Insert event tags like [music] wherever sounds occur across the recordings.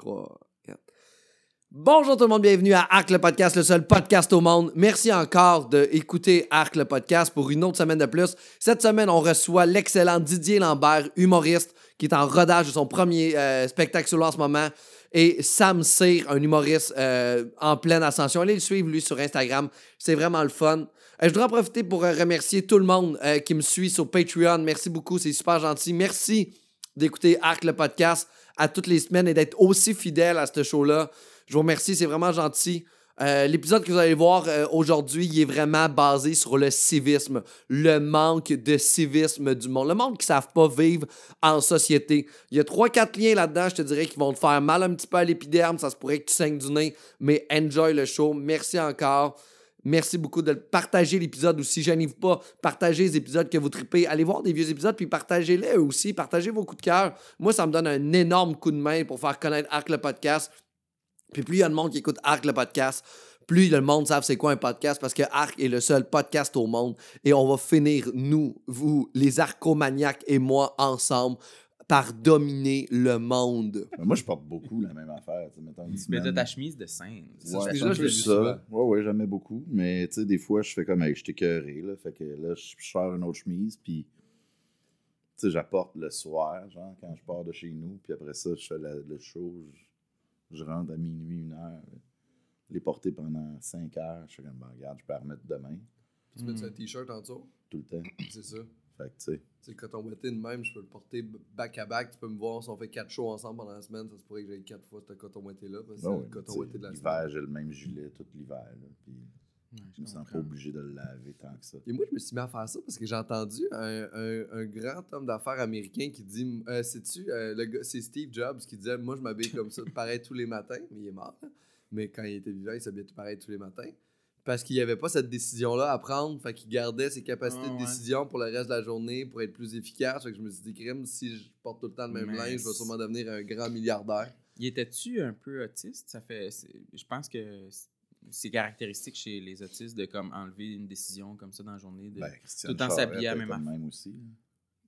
3, 4. Bonjour tout le monde, bienvenue à Arc le podcast, le seul podcast au monde. Merci encore d'écouter Arc le podcast pour une autre semaine de plus. Cette semaine, on reçoit l'excellent Didier Lambert, humoriste, qui est en rodage de son premier euh, spectacle solo en ce moment. Et Sam Cyr, un humoriste euh, en pleine ascension. Allez le suivre, lui, sur Instagram. C'est vraiment le fun. Euh, je voudrais en profiter pour remercier tout le monde qui me suit sur Patreon. Merci beaucoup, c'est super gentil. Merci d'écouter Arc le podcast à toutes les semaines et d'être aussi fidèle à ce show-là. Je vous remercie, c'est vraiment gentil. Euh, L'épisode que vous allez voir euh, aujourd'hui, il est vraiment basé sur le civisme, le manque de civisme du monde, le monde qui ne savent pas vivre en société. Il y a 3-4 liens là-dedans, je te dirais, qui vont te faire mal un petit peu à l'épiderme, ça se pourrait que tu saignes du nez, mais enjoy le show. Merci encore. Merci beaucoup de partager l'épisode aussi. Gênez-vous pas. Partagez les épisodes que vous tripez. Allez voir des vieux épisodes, puis partagez-les aussi. Partagez vos coups de cœur. Moi, ça me donne un énorme coup de main pour faire connaître Arc le podcast. Puis plus il y a de monde qui écoute Arc le podcast, plus le monde savent c'est quoi un podcast parce que Arc est le seul podcast au monde et on va finir, nous, vous, les arcomaniacs et moi, ensemble, par dominer le monde. Ben, moi, je porte beaucoup la même affaire. mettons, une Mais semaine. t'as ta chemise de scène. Ouais, chemise-là, c'est je ça. Ouais, ouais, j'aimais beaucoup. Mais tu sais, des fois, je fais comme, hey, je t'ai écœuré, là. Fait que là, je sors une autre chemise, puis tu sais, j'apporte le soir, genre, quand je pars de chez nous, puis après ça, je fais la- le show, je, je rentre à minuit, une heure. Les porter pendant cinq heures, je fais comme, ben, regarde, je peux la remettre demain, Tu mets un t-shirt en dessous? tout le temps. C'est ça. C'est le coton ouaté de même, je peux le porter back à back. Tu peux me voir si on fait 4 shows ensemble pendant la semaine. Ça se pourrait que j'aille 4 fois ce coton ouaté là. Parce que ben c'est le coton de la l'hiver, j'ai le même gilet tout l'hiver, là, puis je me sens pas obligé de le laver tant que ça. Et moi, je me suis mis à faire ça parce que j'ai entendu un, un- un grand homme d'affaires américain qui dit euh, Sais-tu, euh, le gars- c'est Steve Jobs qui disait Moi, je m'habille comme ça, pareil tous les matins. Mais il est mort. là. Mais quand il était vivant, il s'habillait pareil tous les matins. Parce qu'il n'y avait pas cette décision-là à prendre. Fait qu'il gardait ses capacités de ouais. décision pour le reste de la journée, pour être plus efficace. Fait que je me suis dit Crime, si je porte tout le temps le même linge, je vais sûrement devenir un grand milliardaire. Il était-tu un peu autiste? Ça fait. Je pense que c'est caractéristique chez les autistes de comme enlever une décision comme ça dans la journée. De... Ben, Tout en s'habiller à même aussi.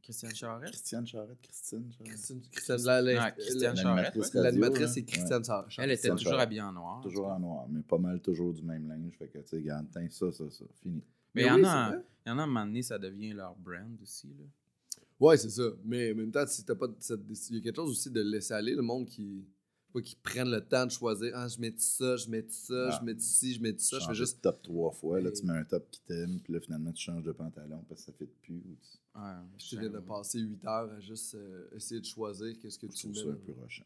Christiane Charette? Christiane Charette, Christine Charette. Christine, Christiane, la- Christiane la- Charette. L'animatrice c'est Christiane Sarr. Elle était Christiane toujours Charette. habillée en noir. Toujours en noir, mais pas mal toujours du même linge. Fait que, tu sais, regarde, tiens, ça, ça, ça, fini. Mais il y, en oui, a, il y en a à un moment donné, ça devient leur brand aussi. Là. Ouais, c'est ça. Mais en même temps, si t'as pas il y a quelque chose aussi de laisser aller le monde qui. Pas qu'ils prennent le temps de choisir. Ah, je mets ça, je mets ça, Ah. je mets ci, je mets ça. Je fais juste. top trois fois, là, tu mets un top qui t'aime, puis là, finalement, tu changes de pantalon parce que ça fait plus. ou tu- Ouais, Je viens de passer 8 heures à juste euh, essayer de choisir qu'est-ce que Je tu trouve mets. ça là. un peu rushant.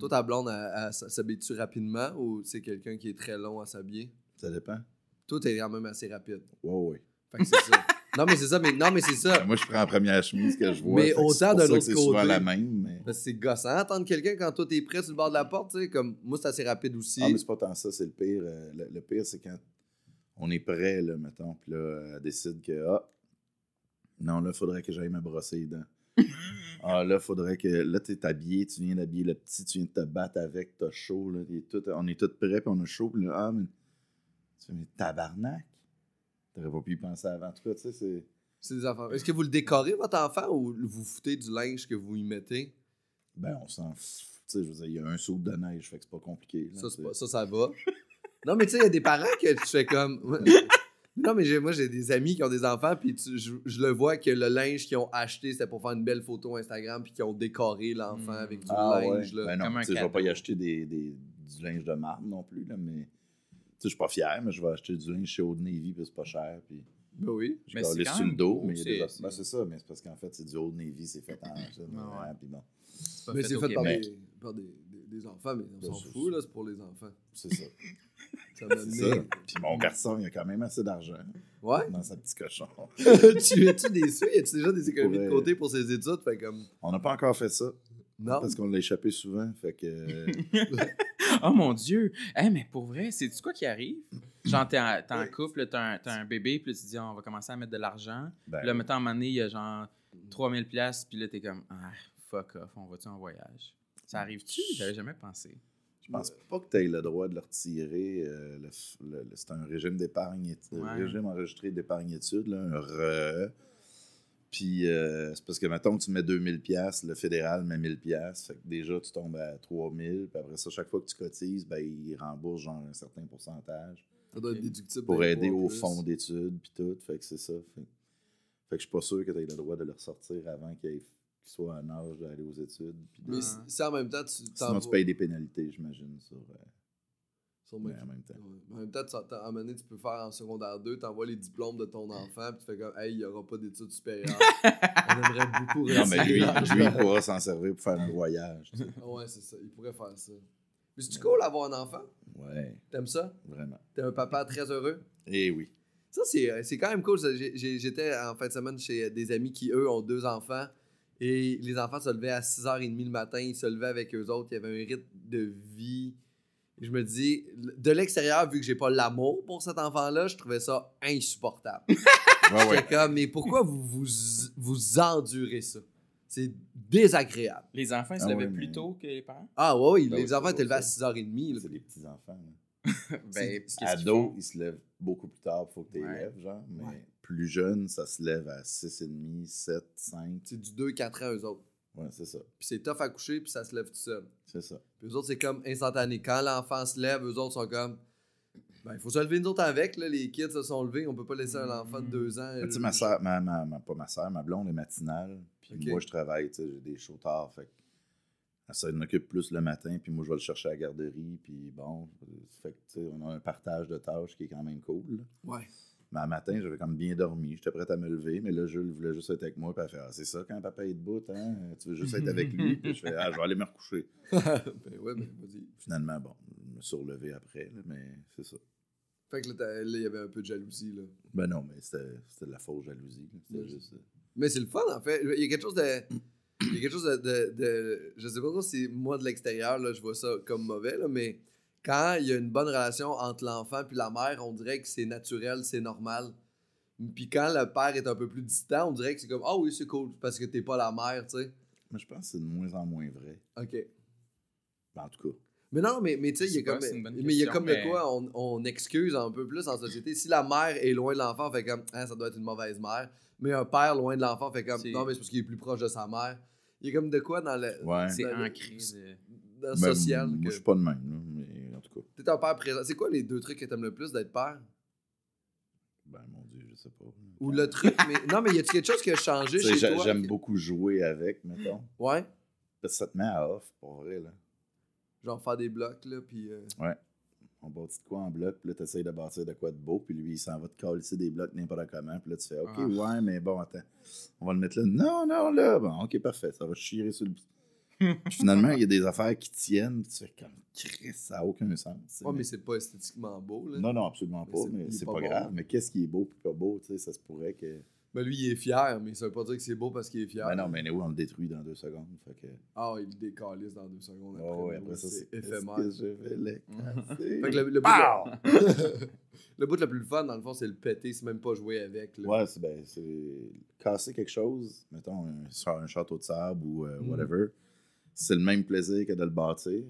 Toi, ta blonde, elle- elle s- s'habille-tu rapidement ou c'est quelqu'un qui est très long à s'habiller? Ça dépend. Toi, t'es quand même assez rapide. Ouais, ouais. Fait que c'est ça. [laughs] Non, mais c'est ça, mais non, mais c'est ça. Moi, je prends la première chemise que je vois. Mais autant c'est pour d'un ça que autre C'est souvent côté. la même, mais. C'est gossant attendre quelqu'un quand toi t'es prêt sur le bord de la porte, tu sais. Comme moi, c'est assez rapide aussi. Ah, mais c'est pas tant ça, c'est le pire. Euh, le, le pire, c'est quand on est prêt, là, mettons, puis là, elle décide que, ah, non, là, faudrait que j'aille me brosser les dents. [laughs] ah, là, faudrait que, là, t'es habillé, tu viens d'habiller le petit, tu viens de te battre avec, t'as chaud, là, il est tout- on est tous prêts, puis on a chaud, puis là, ah, mais, tu fais, mais tabarnak, t'aurais pas pu y penser avant. En tout cas, tu sais, c'est. C'est des enfants. Est-ce que vous le décorez, votre enfant, ou vous foutez du linge que vous y mettez? Ben, on s'en fout. Tu sais, je veux dire, il y a un saut de neige, fait que c'est pas compliqué. là, Ça, pas- ça, ça va. non, mais tu sais, il y a des parents que tu fais comme. non, mais moi, j'ai des amis qui ont des enfants, puis tu- je, je le vois que le linge qu'ils ont acheté, c'était pour faire une belle photo Instagram, puis qu'ils ont décoré l'enfant Mm. avec du Ah linge. ouais. Là. Ben non, Comme un tu sais, je vais pas y acheter des, des- du linge de marde non plus, là, mais je suis pas fier, mais je vais acheter du linge chez Old Navy, puis c'est pas cher, puis Ben oui. je Mais vais c'est sur le même dos, mais c'est- des ben, c'est ça, mais c'est parce qu'en fait, c'est du Old Navy, c'est fait en puis bon, C'est pas Mais fait c'est fait par, des, par des, des- des enfants, mais on Ben, s'en fout, là, c'est pour les enfants. c'est ça. [laughs] Ça m'a c'est ça. Puis mon garçon, il a quand même assez d'argent Ouais? dans sa petite cochon. [laughs] tu des sous? Y a-tu déjà des économies de côté pour ses études? Fait comme. On n'a pas encore fait ça, Non. parce qu'on l'a échappé souvent, fait que... [laughs] Oh mon Dieu! Hey, mais pour vrai, c'est-tu quoi qui arrive? Genre, t'es en, t'es en couple, t'as un, t'as un bébé, puis là, tu te dis, on va commencer à mettre de l'argent. ben, Puis là, mettons, à un moment donné, il y a genre 3000$, piastres, puis là, t'es comme, ah, fuck off, on va-tu en voyage? Ça arrive-tu? J'avais jamais pensé. Je pense pas que tu aies le droit de le retirer. euh, le le- c'est un régime d'épargne, Ouais. régime enregistré d'épargne études, là, un RE. Puis euh, c'est parce que, mettons, tu mets 2000 pièces, le fédéral met 1000 pièces, fait que déjà, tu tombes à 3000. Puis après ça, chaque fois que tu cotises, ben, ils remboursent genre un certain pourcentage Ça doit être déductible. pour aider au plus. fonds d'études, puis tout. Fait que c'est ça. Fait, fait que je suis pas sûr que tu aies le droit de le ressortir avant qu'il qu'il soit en âge d'aller aux études. puis de- Mais si- si en même temps, tu Sinon, tu payes des pénalités, j'imagine, sur, euh, mais en même temps. Ouais. Mais En même temps, tu, à un moment donné, tu peux faire en secondaire 2, tu envoies les diplômes de ton enfant, puis tu fais comme, hey, il n'y aura pas d'études [laughs] supérieures. On aimerait beaucoup Non, mais lui, lui, il pourra s'en servir pour faire un voyage. tu sais. Ah Ouais, c'est ça. Il pourrait faire ça. Mais c'est-tu cool d'avoir un enfant? Ouais, T'aimes ça? vraiment. T'es un papa très heureux? Eh oui. Ça, c'est euh, c'est quand même cool. J'étais en fin de semaine chez des amis qui, eux, ont deux enfants. Et les enfants se levaient à 6h30 le matin. Ils se levaient avec eux autres. Il y avait un rythme de vie. Je me dis, de l'extérieur, vu que j'ai pas l'amour pour cet enfant-là, je trouvais ça insupportable. [laughs] Ouais, ouais. Comme, mais pourquoi vous vous, vous endurez ça? C'est désagréable. Les enfants, ils se Ah levaient ouais, plus mais- tôt que les parents? Ah ouais, oui, Ben les oui, enfants c'est étaient levés à pour 6h30. là. C'est des petits-enfants. [laughs] Ben, Ados, ils se lèvent beaucoup plus tard, faut que tu les Ouais. lèves, genre. Mais Ouais. plus jeune, ça se lève à 6,5, 7, 5. C'est du 2-4 ans, eux autres. Ouais, c'est ça. Puis c'est tough à coucher, puis ça se lève tout seul. C'est ça. Puis eux autres, c'est comme instantané. Quand l'enfant se lève, eux autres sont comme. Ben, il faut se lever nous autres avec, là. Les kids se sont levés. On peut pas laisser un enfant de 2 ans. Tu sais, euh, ma soeur, ma, ma, ma- pas ma soeur, ma blonde est matinale. Puis moi, je travaille, tu sais, j'ai des shows tard. Fait que elle s'en occupe plus le matin, puis moi, je vais le chercher à la garderie. Puis bon, fait que, tu sais, on a un partage de tâches qui est quand même cool. là. Ouais. Mais un matin, j'avais comme bien dormi. J'étais prêt à me lever, mais là, Jules voulait juste être avec moi. Puis elle fait Ah, c'est ça quand papa est debout, hein? Tu veux juste être avec lui? Puis je fais Ah, je vais aller me recoucher. [laughs] ben ouais, ben vas-y. Finalement, bon, je me suis relevé après, là, mais c'est ça. Fait que là, il y avait un peu de jalousie, là. Ben non, mais c'était de la fausse jalousie. C'était juste. euh, Mais c'est le fun, en fait. Il y a quelque chose de. Il y a quelque chose de. de, de- je sais pas trop si moi, de l'extérieur, là, je vois ça comme mauvais, là, mais quand il y a une bonne relation entre l'enfant puis la mère, on dirait que c'est naturel, c'est normal. Puis quand le père est un peu plus distant, on dirait que c'est comme Ah oui, c'est cool, parce que t'es pas la mère, tu sais. Mais je pense que c'est de moins en moins vrai. OK. Ben, en tout cas. Mais non, mais, mais tu sais, il y a comme, mais il y a comme de quoi on, on excuse un peu plus en société. Si la mère est loin de l'enfant, on fait comme Ah, ça doit être une mauvaise mère. Mais un père loin de l'enfant fait comme non, mais c'est parce qu'il est plus proche de sa mère. Il y a comme de quoi dans le, Ouais. C'est ancré de... dans le Ben, social. Moi, que je suis pas de même, là, mais en tout cas. T'es un père présent. C'est quoi les deux trucs que t'aimes le plus d'être père? Ben, mon Dieu, je sais pas. Ou le truc, mais non, mais y a-tu quelque chose qui a changé chez j'a- toi J'aime que- beaucoup jouer avec, mettons. Ouais. Parce que ça te met à off, pour vrai, là. Genre faire des blocs, là, puis. euh, On bâtit de quoi en bloc, puis là, t'essayes de bâtir de quoi de beau, puis lui, il s'en va te calisser des blocs n'importe comment, puis là, tu fais, OK, Ah. ouais, mais bon, attends, on va le mettre là. Non, non, là, bon, OK, parfait, ça va chier sur le... Puis finalement, il y a des affaires qui tiennent, tu fais comme, Chris, ça n'a aucun sens. Ouais, mais- c'est pas esthétiquement beau, là. Non, non, absolument pas, mais c'est pas pas, bon. grave. Mais qu'est-ce qui est beau puis pas beau, tu sais, ça se pourrait que... Mais lui, il est fier, mais ça veut pas dire que c'est beau parce qu'il est fier. Ben non, mais anyway, on le détruit dans deux secondes, fait que... Ah, il décalisse dans deux secondes après. Oh, ouais, après ça, c'est éphémère. Que je vais le? Fait que le, le bout Pow! [laughs] le... le le plus fun, dans le fond, c'est le péter, c'est même pas jouer avec. Là. Ouais, c'est ben, c'est casser quelque chose, mettons un, sur un château de sable ou euh, Mm. whatever, c'est le même plaisir que de le bâtir,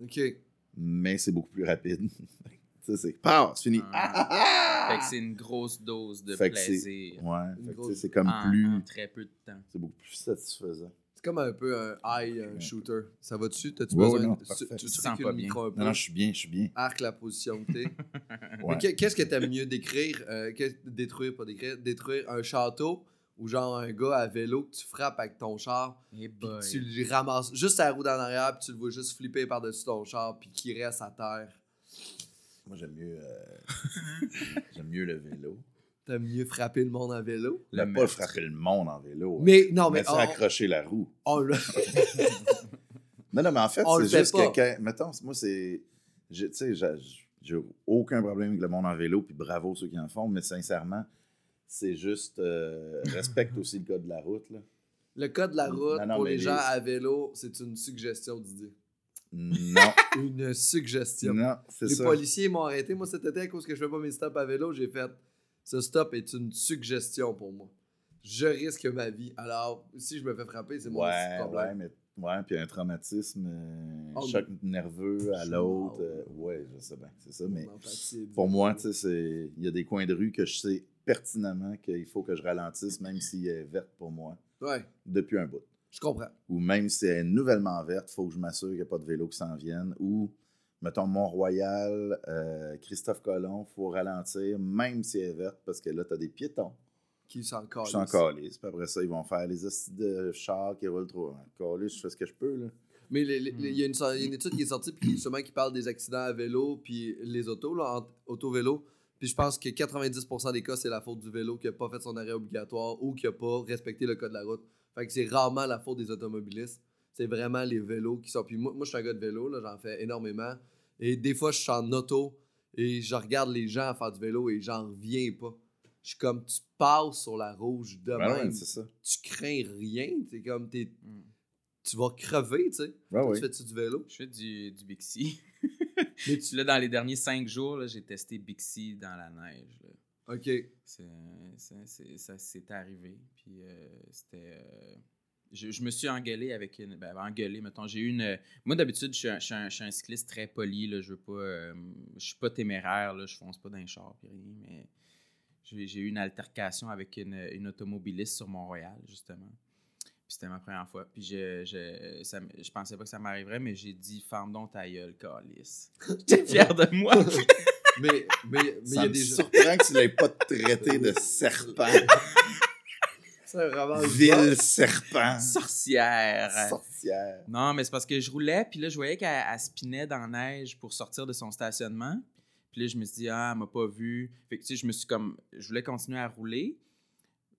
Ok. mais c'est beaucoup plus rapide. [laughs] tu sais, c'est pow, c'est fini. Ah. Ah, [laughs] ah, Fait que c'est une grosse dose de Fait plaisir. Ouais, Une fait que, tu sais, grosse- c'est comme plus. en très peu de temps. C'est beaucoup plus satisfaisant. C'est comme un peu un high, un shooter. Ça va dessus? T'as-tu Ouais, besoin non, de... parfait. Tu, te sens pas le bien. micro un peu? Non, non, je suis bien, je suis bien. Arc la position que t'es. [laughs] Ouais. que- Qu'est-ce que t'aimes mieux décrire? euh, détruire, pas décrire. Détruire un château ou genre un gars à vélo que tu frappes avec ton char Eh puis boy. tu le ramasses juste à la roue d'en arrière puis tu le vois juste flipper par-dessus ton char puis qu'il reste à terre. Moi, j'aime mieux, euh, [laughs] j'aime mieux le vélo. T'aimes mieux frapper le monde en vélo? Le pas frapper le monde en vélo. Mais non, mais mais on, accrocher la roue. on le- [laughs] Non, non, mais en fait, On le c'est fait juste pas. que, quand- mettons, moi, c'est. j'ai- Tu sais, j'ai- j'ai aucun problème avec le monde en vélo, puis bravo ceux qui en font, mais sincèrement, c'est juste. euh, respecte aussi le code de la route, là. le code de la route Non, non, pour les les- gens à vélo, c'est une suggestion Didier. Non, [laughs] Une suggestion. non, c'est Les ça. policiers m'ont arrêté. Moi, cet été, à cause que je fais pas mes stops à vélo, j'ai fait ce stop est une suggestion pour moi. Je risque ma vie. Alors, si je me fais frapper, c'est mon Ouais, problème. ouais, mais. Ouais, puis un traumatisme, euh, Oh, choc nerveux à l'autre. euh, ouais, je sais bien, c'est ça, mais. Pour moi, tu sais, il y a des coins de rue que je sais pertinemment qu'il faut que je ralentisse, même si elle est verte pour moi, Ouais, depuis un bout. je comprends. Ou même si elle est nouvellement verte, il faut que je m'assure qu'il n'y a pas de vélo qui s'en vienne. Ou, mettons, Mont-Royal, euh, Christophe Colomb, il faut ralentir, même si elle est verte, parce que là, tu as des piétons Qui s'en qui sont calés. Puis après ça, ils vont faire les hosties de chars qui roulent trop. Calés, je fais ce que je peux, là. Mais les- il y, a une so- il y a une étude qui est sortie, puis qui, justement, qui parle des accidents à vélo, puis les autos, là, auto-vélo. Puis je pense que 90% des cas, c'est la faute du vélo qui n'a pas fait son arrêt obligatoire ou qui n'a pas respecté le code de la route. Fait que c'est rarement la faute des automobilistes. C'est vraiment les vélos qui sont. Puis moi, moi je suis un gars de vélo, là, j'en fais énormément. Et des fois, je suis en auto et je regarde les gens faire du vélo et j'en reviens pas. Je suis comme, tu passes sur la rouge de Ben même, ouais, c'est ça. tu crains rien. C'est comme, t'es- Mm. tu vas crever, tu sais. Ouais, Tu fais-tu du vélo? Je fais du, du Bixi. Mais Tu- là, dans les derniers cinq jours, j'ai testé Bixi dans la neige. là. OK. C'est, arrivé. Puis euh, c'était. euh, je, je me suis engueulé avec une. Ben, engueulé, mettons. J'ai eu une. Moi, d'habitude, je suis un, je suis un- je suis un cycliste très poli. Là, je veux pas. euh, je suis pas téméraire. Là, je fonce pas dans les chars. Puis rien. Mais j'ai, eu une altercation avec une, une automobiliste sur Mont-Royal, justement. Puis c'était ma première fois. Puis je, je, ça, je pensais pas que ça m'arriverait, mais j'ai dit Ferme donc ta gueule, calice. [laughs] J'étais fier de moi. [laughs] Mais mais mais il y Ça a me des gens. surprend que tu l'aies pas traité de serpent. [laughs] C'est vraiment Vil serpent. Sorcière. Sorcière. Non, mais c'est parce que je roulais, puis là, je voyais qu'elle elle spinait dans la neige pour sortir de son stationnement. Puis là, je me suis dit, ah, elle m'a pas vu. Fait que, tu sais, je me suis comme. Je voulais continuer à rouler.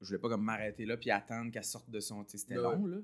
Je voulais pas comme m'arrêter là, puis attendre qu'elle sorte de son. C'était Ouais. long, là.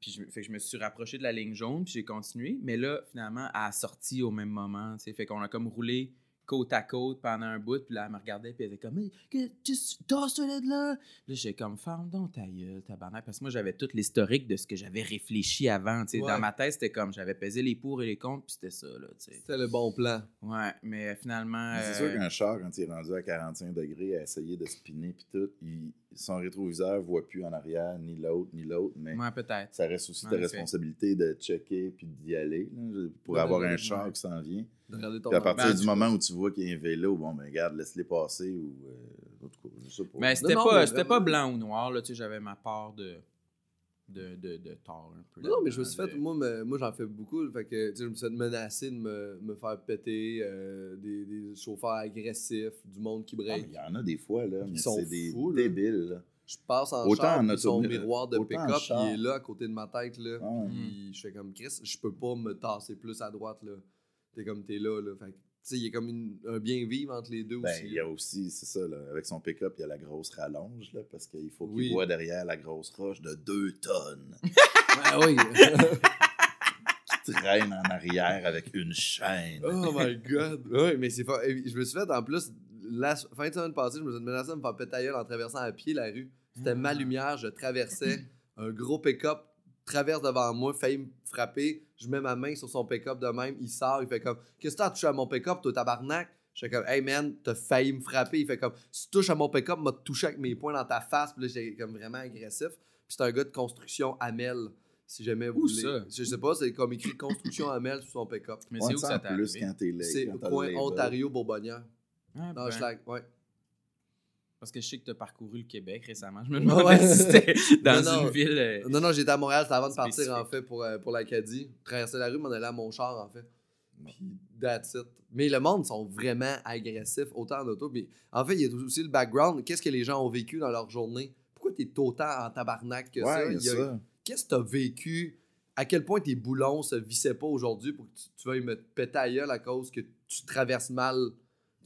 Puis je, fait que je me suis rapproché de la ligne jaune, puis j'ai continué. Mais là, finalement, elle a sorti au même moment. Fait qu'on a comme roulé côte à côte pendant un bout, puis là, elle me regardait, puis elle était comme, mais, que- juste tasse-toi de là. Puis là, j'ai comme, ferme donc ta gueule, tabarnak. Parce que moi, j'avais tout l'historique de ce que j'avais réfléchi avant. tu sais. Ouais. Dans ma tête, c'était comme, j'avais pesé les pour et les contre, puis c'était ça, là, tu sais. C'était le bon plan. Ouais, mais finalement. Mais C'est euh, sûr qu'un char, quand il est rendu à 45 degrés, à essayer de spinner puis tout, il- son rétroviseur voit plus en arrière, ni l'autre, ni l'autre, mais Ouais, peut-être. ça reste aussi En ta effet. responsabilité de checker puis d'y aller, là, pour Ouais, avoir ouais, un ouais. char qui s'en vient. De regarder ton Puis à partir Ben, du moment où tu vois qu'il y a un vélo, bon, ben regarde, laisse-les passer ou. euh, en tout cas, je sais pas. Mais c'était non, pas, mais pas blanc ou noir, là, tu sais, j'avais ma part de, de, de, de tort un peu. Non, mais je me suis fait, de- moi, me- moi j'en fais beaucoup. Fait que, tu sais, je me suis fait menacer de me, me faire péter, euh, des, des chauffeurs agressifs, du monde qui Ah, mais break. il y en a des fois, là, mais sont c'est des fous, là. débiles. Là. Je passe en Autant char, en puis son miroir de pick-up, il est là, à côté de ma tête, là. Ah. Puis je fais comme Chris, je peux pas me tasser plus à droite, là. T'es comme t'es là, là. Fait que, tu sais, il y a comme une- un bien-vivre entre les deux Ben, aussi. il y a aussi, c'est ça, là, avec son pick-up, il y a la grosse rallonge, là, parce qu'il faut qu'il Oui. voit derrière la grosse roche de 2 tonnes Ben [laughs] oui. [laughs] qui traîne en arrière avec une chaîne. oh my god. [laughs] Oui, mais c'est pas. Je me suis fait en plus, la fin de semaine passée, je me suis menacé de me faire péter en traversant à pied la rue. C'était ma Ah. lumière, je traversais un gros pick-up, traverse devant moi, failli me frapper. Je mets ma main sur son pick-up de même, il sort, il fait comme Qu'est-ce que t'as touché à mon pick-up, toi tabarnak? Je fais comme Hey man, t'as failli me frapper. Il fait comme Si tu touches à mon pick-up, m'a touché avec mes poings dans ta face. Puis là, j'étais comme vraiment agressif. Puis c'est un gars de construction Amel. Si jamais vous Où voulez. ça? Je sais pas, c'est comme écrit construction Amel sur son pick-up. Mais c'est où ça, t'est plus arrivé? quand t'es là. C'est quand au t'as coin le label? Ontario-Bourbonnière. Ah, Dans ben, Schlag, ouais. Parce que je sais que tu as parcouru le Québec récemment. Je me demandais Ouais. si c'était [laughs] dans Non, non. une ville. euh, Non, non, j'étais à Montréal, c'était avant de partir Spécifique. en fait pour, euh, pour l'Acadie. Traverser la rue, m'en aller à mon char en fait. Puis that's it. Mais le monde sont vraiment agressifs, autant en auto. Puis en fait, il y a aussi le background. Qu'est-ce que les gens ont vécu dans leur journée? Pourquoi t'es autant en tabarnak que ça? Ouais, Il y a- ça. Qu'est-ce que t'as vécu? À quel point tes boulons se vissaient pas aujourd'hui pour que tu, tu veuilles me péter à gueule à cause que tu traverses mal?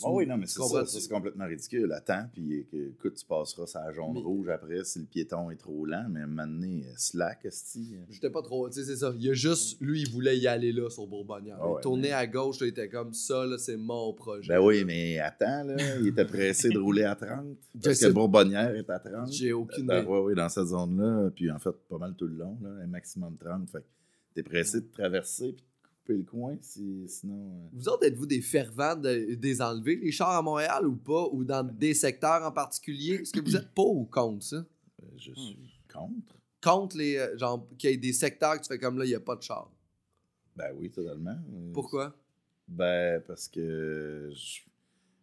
Ah oui, non, mais c'est ça, ça, c'est complètement ridicule. Attends, puis que, écoute, tu passeras ça jaune-rouge après si le piéton est trop lent, mais maintenant, slack, esti. J'étais pas trop. Tu sais, c'est ça. Il y a juste. Lui, il voulait y aller là sur Bourbonnière. Il ouais, tournait mais- à gauche, là, il était comme ça, là, c'est mon projet. Ben oui, mais attends, là, il était pressé de rouler à 30. [laughs] Parce que Bourbonnière est à 30. J'ai aucune Ben, idée. ouais, oui, dans cette zone-là, puis en fait, pas mal tout le long, là, un maximum 30. Fait que t'es pressé de traverser puis de couper le coin, si, sinon. euh, Vous autres, êtes-vous des fervents de, des enlever, les chars à Montréal ou pas? Ou dans des secteurs en particulier? Est-ce que vous êtes pas ou contre ça? euh, je suis contre. Contre les. euh, genre, qu'il y ait des secteurs que tu fais comme là, il n'y a pas de chars? Ben oui, totalement. Pourquoi? Ben, parce que je-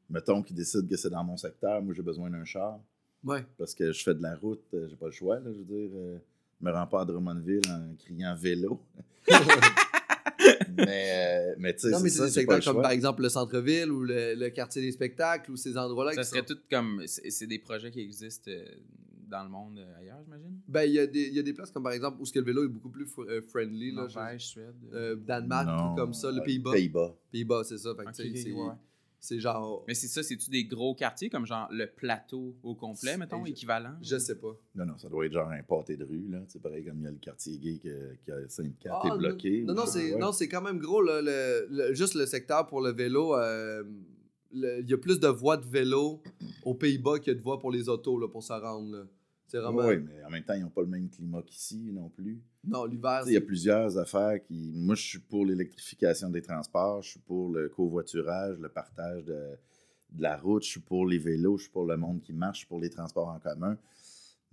mettons qu'ils décident que c'est dans mon secteur, moi j'ai besoin d'un char Ouais. parce que je fais de la route, j'ai pas le choix, là, je veux dire. je me rends pas à Drummondville en criant vélo. [laughs] mais, euh, mais tu sais, Non, mais c'est des spectacles comme par exemple le centre-ville ou le, le quartier des spectacles ou ces endroits-là. Ça qui serait sont- tout comme. C'est des projets qui existent euh, dans le monde euh, ailleurs, j'imagine? Ben, il y, a des- il y a des places comme par exemple où ce que le vélo est beaucoup plus fr- euh, friendly. Là, Norvège, Suède. euh, Danemark, Non, tout comme ça, le Pays-Bas. Pays-Bas. Pays-Bas, c'est ça. Fait que, Ok, tu sais, ok, c'est, ouais. C'est genre. Mais c'est ça, c'est-tu des gros quartiers comme genre le plateau au complet, mettons, je- équivalent? Je sais pas. Non, non, ça doit être genre un pâté de rue, là. C'est pareil comme il y a le quartier gay que- qui a Sainte-Cat Ah, est bloqué. Non, non, c'est, non, c'est quand même gros. Là, le, le- juste le secteur pour le vélo. euh, le- Il y a plus de voies de vélo aux Pays-Bas qu'il y a de voies pour les autos là, pour se rendre. Là. Vraiment. Oui, mais en même temps, ils n'ont pas le même climat qu'ici non plus. Non, l'hiver. Il y a plusieurs affaires qui. Moi, je suis pour l'électrification des transports, je suis pour le covoiturage, le partage de, de la route, je suis pour les vélos, je suis pour le monde qui marche, je suis pour les transports en commun.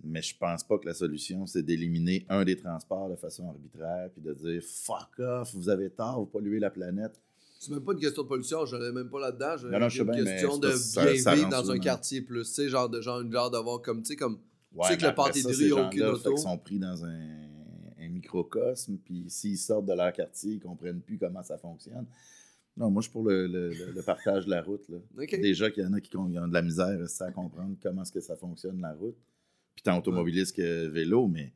Mais je pense pas que la solution, c'est d'éliminer un des transports de façon arbitraire puis de dire fuck off, vous avez tort, vous polluez la planète. C'est même pas une question de pollution, je n'allais même pas là-dedans. Je- Non, non, je sais une bien, question de bien ça vivre dans un quartier plus, tu sais, genre de genre, une genre d'avoir comme, tu sais, comme. Ouais, sais que le pâté de il y a aucune auto. qu'ils sont pris dans un, un microcosme, puis s'ils sortent de leur quartier, ils comprennent plus comment ça fonctionne. Non, moi, je suis pour le, le- partage de la route. Là. Déjà qu'il y en a qui ont, de la misère à comprendre comment est-ce que ça fonctionne, la route. Puis tant automobiliste que vélo, mais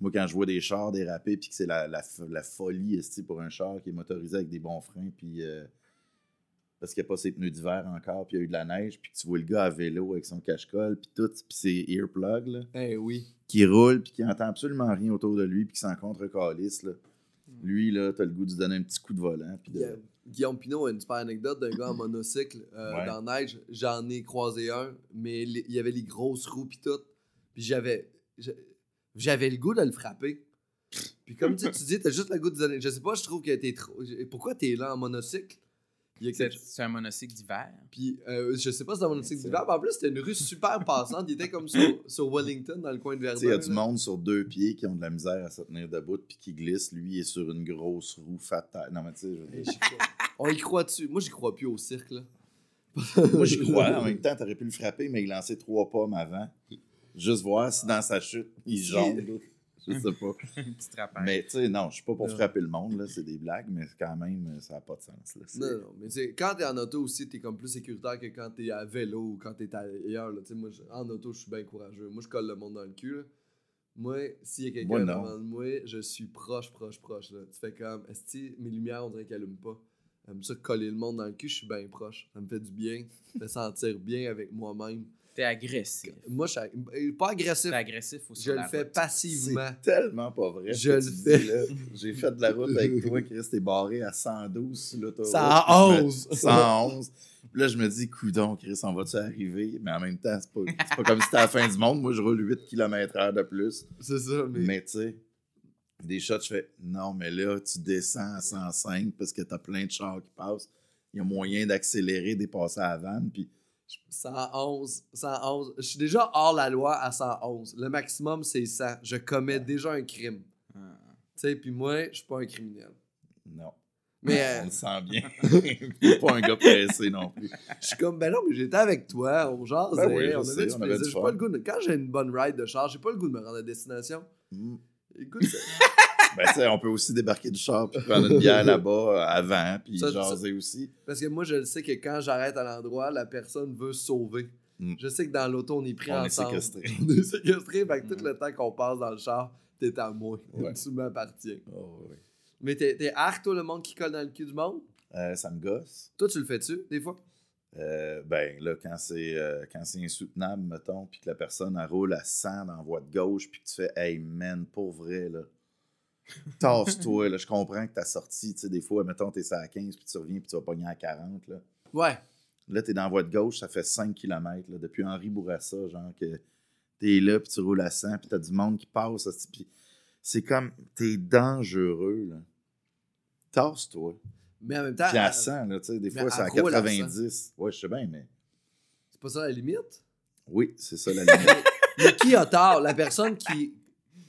moi, quand je vois des chars déraper, puis que c'est la, la, la folie pour un char qui est motorisé avec des bons freins, puis euh, parce qu'il n'y a pas ses pneus d'hiver encore, puis il y a eu de la neige, puis que tu vois le gars à vélo avec son cache-colle, puis tout, puis ses earplugs, là, Eh oui. qui roule, puis qui entend absolument rien autour de lui, puis qui s'en contre calisse, là. Lui, là, t'as le goût de lui donner un petit coup de volant, puis de... Guillaume, Pinot a une super anecdote d'un gars en monocycle euh, Ouais. dans la neige. J'en ai croisé un, mais il y avait les grosses roues puis tout. Puis j'avais j'avais le goût de le frapper. Puis comme tu, tu dis, t'as juste le goût de donner. Je sais pas, je trouve que t'es trop. Pourquoi t'es là en monocycle? C'est un monocycle d'hiver. Puis euh, je sais pas si c'est dans monocycle d'hiver, mais en plus c'était une rue super [laughs] passante. Il était comme sur, sur Wellington dans le coin de Tu Verdun. sais, il y a du monde sur deux pieds qui ont de la misère à se tenir debout, puis qui glisse. Lui, il est sur une grosse roue fatale. Non, mais tu sais, je veux dire... On y croit dessus. Moi, j'y crois plus au cirque. Là. [laughs] Moi, j'y crois. En même [laughs] temps, t'aurais pu le frapper, mais il lançait trois pommes avant. Juste voir si dans sa chute, il jongle. [laughs] Je sais pas. Un petit rappel. Mais tu sais, non, je suis pas pour Non. frapper le monde, là. C'est des blagues, mais quand même, ça n'a pas de sens. Là. Non, non, mais c'est quand t'es en auto aussi, t'es comme plus sécuritaire que quand t'es à vélo ou quand t'es ailleurs. Là. Tu sais, Moi, en auto, je suis bien courageux. Moi, je colle le monde dans le cul. là. Moi, s'il y a quelqu'un devant de moi, je suis proche, proche, proche. Là. Tu fais comme, est-ce que mes lumières, on dirait qu'elles allument pas? J'aime ça coller le monde dans le cul, je suis bien proche. Ça me fait du bien. Ça me fait sentir bien avec moi-même. T'es agressif. Moi, je suis ag- pas agressif. T'es agressif aussi. Je le fais passivement. C'est tellement pas vrai. Je le fais. J'ai fait de la route avec toi, Chris, t'es barré à 112 sur l'autoroute. 111. Puis je me- 111. Puis là, je me dis, coudon, Chris, on va-tu arriver? Mais en même temps, c'est pas, c'est pas comme si c'était la fin du monde. Moi, je roule 8 km/h de plus. C'est ça, mais. Mais tu sais, des shots, je fais, non, mais là, tu descends à 105 parce que t'as plein de chars qui passent. Il y a moyen d'accélérer, dépasser à la vanne. Puis 111, 111. Je suis déjà hors la loi à 111. Le maximum, c'est 100. Je commets déjà un crime. Ah. Tu sais, puis moi, je suis pas un criminel. non. Mais [laughs] euh, On le sent bien. [laughs] Pas un gars pressé non plus. je suis comme, ben non, mais j'étais avec toi, on jasait, Ben oui, on sais, avait du on avait pas le goût de... Quand j'ai une bonne ride de char, j'ai pas le goût de me rendre à destination. Mm. Écoute, ça- [laughs] Ben, on peut aussi débarquer du char puis prendre une bière là-bas euh, avant, puis Ça, jaser aussi. parce que moi, je le sais que quand j'arrête à l'endroit, la personne veut se sauver. Mm. Je sais que dans l'auto, on est pris On est ensemble. séquestrés. [laughs] on est séquestrés, fait que tout Mm. le temps qu'on passe dans le char, t'es à moi. Ouais. [laughs] tu m'appartiens. Oh, oui. Mais t'es arc, toi, le monde qui colle dans le cul du monde? Euh, ça me gosse. Toi, tu le fais-tu, des fois? Euh, ben là, quand c'est euh, quand c'est insoutenable, mettons, puis que la personne elle roule à 100 dans la voie de gauche, puis que tu fais Hey man, pour vrai, là. [laughs] Tasse-toi. Je comprends que t'as sorti, tu sais, des fois, mettons, t'es à 15, puis tu reviens, puis tu vas pogner à 40, là. Ouais. Là, t'es dans la voie de gauche, ça fait 5 km, là, depuis Henri Bourassa, genre que t'es là, puis tu roules à 100, puis t'as du monde qui passe, puis c'est comme, t'es dangereux, là. Tasse-toi. Mais en même temps, Puis à à- 100, là, tu sais, des fois, c'est à 90. Ouais, je sais bien, mais c'est pas ça la limite? oui, c'est ça la limite. [laughs] Mais qui a tort? La personne qui,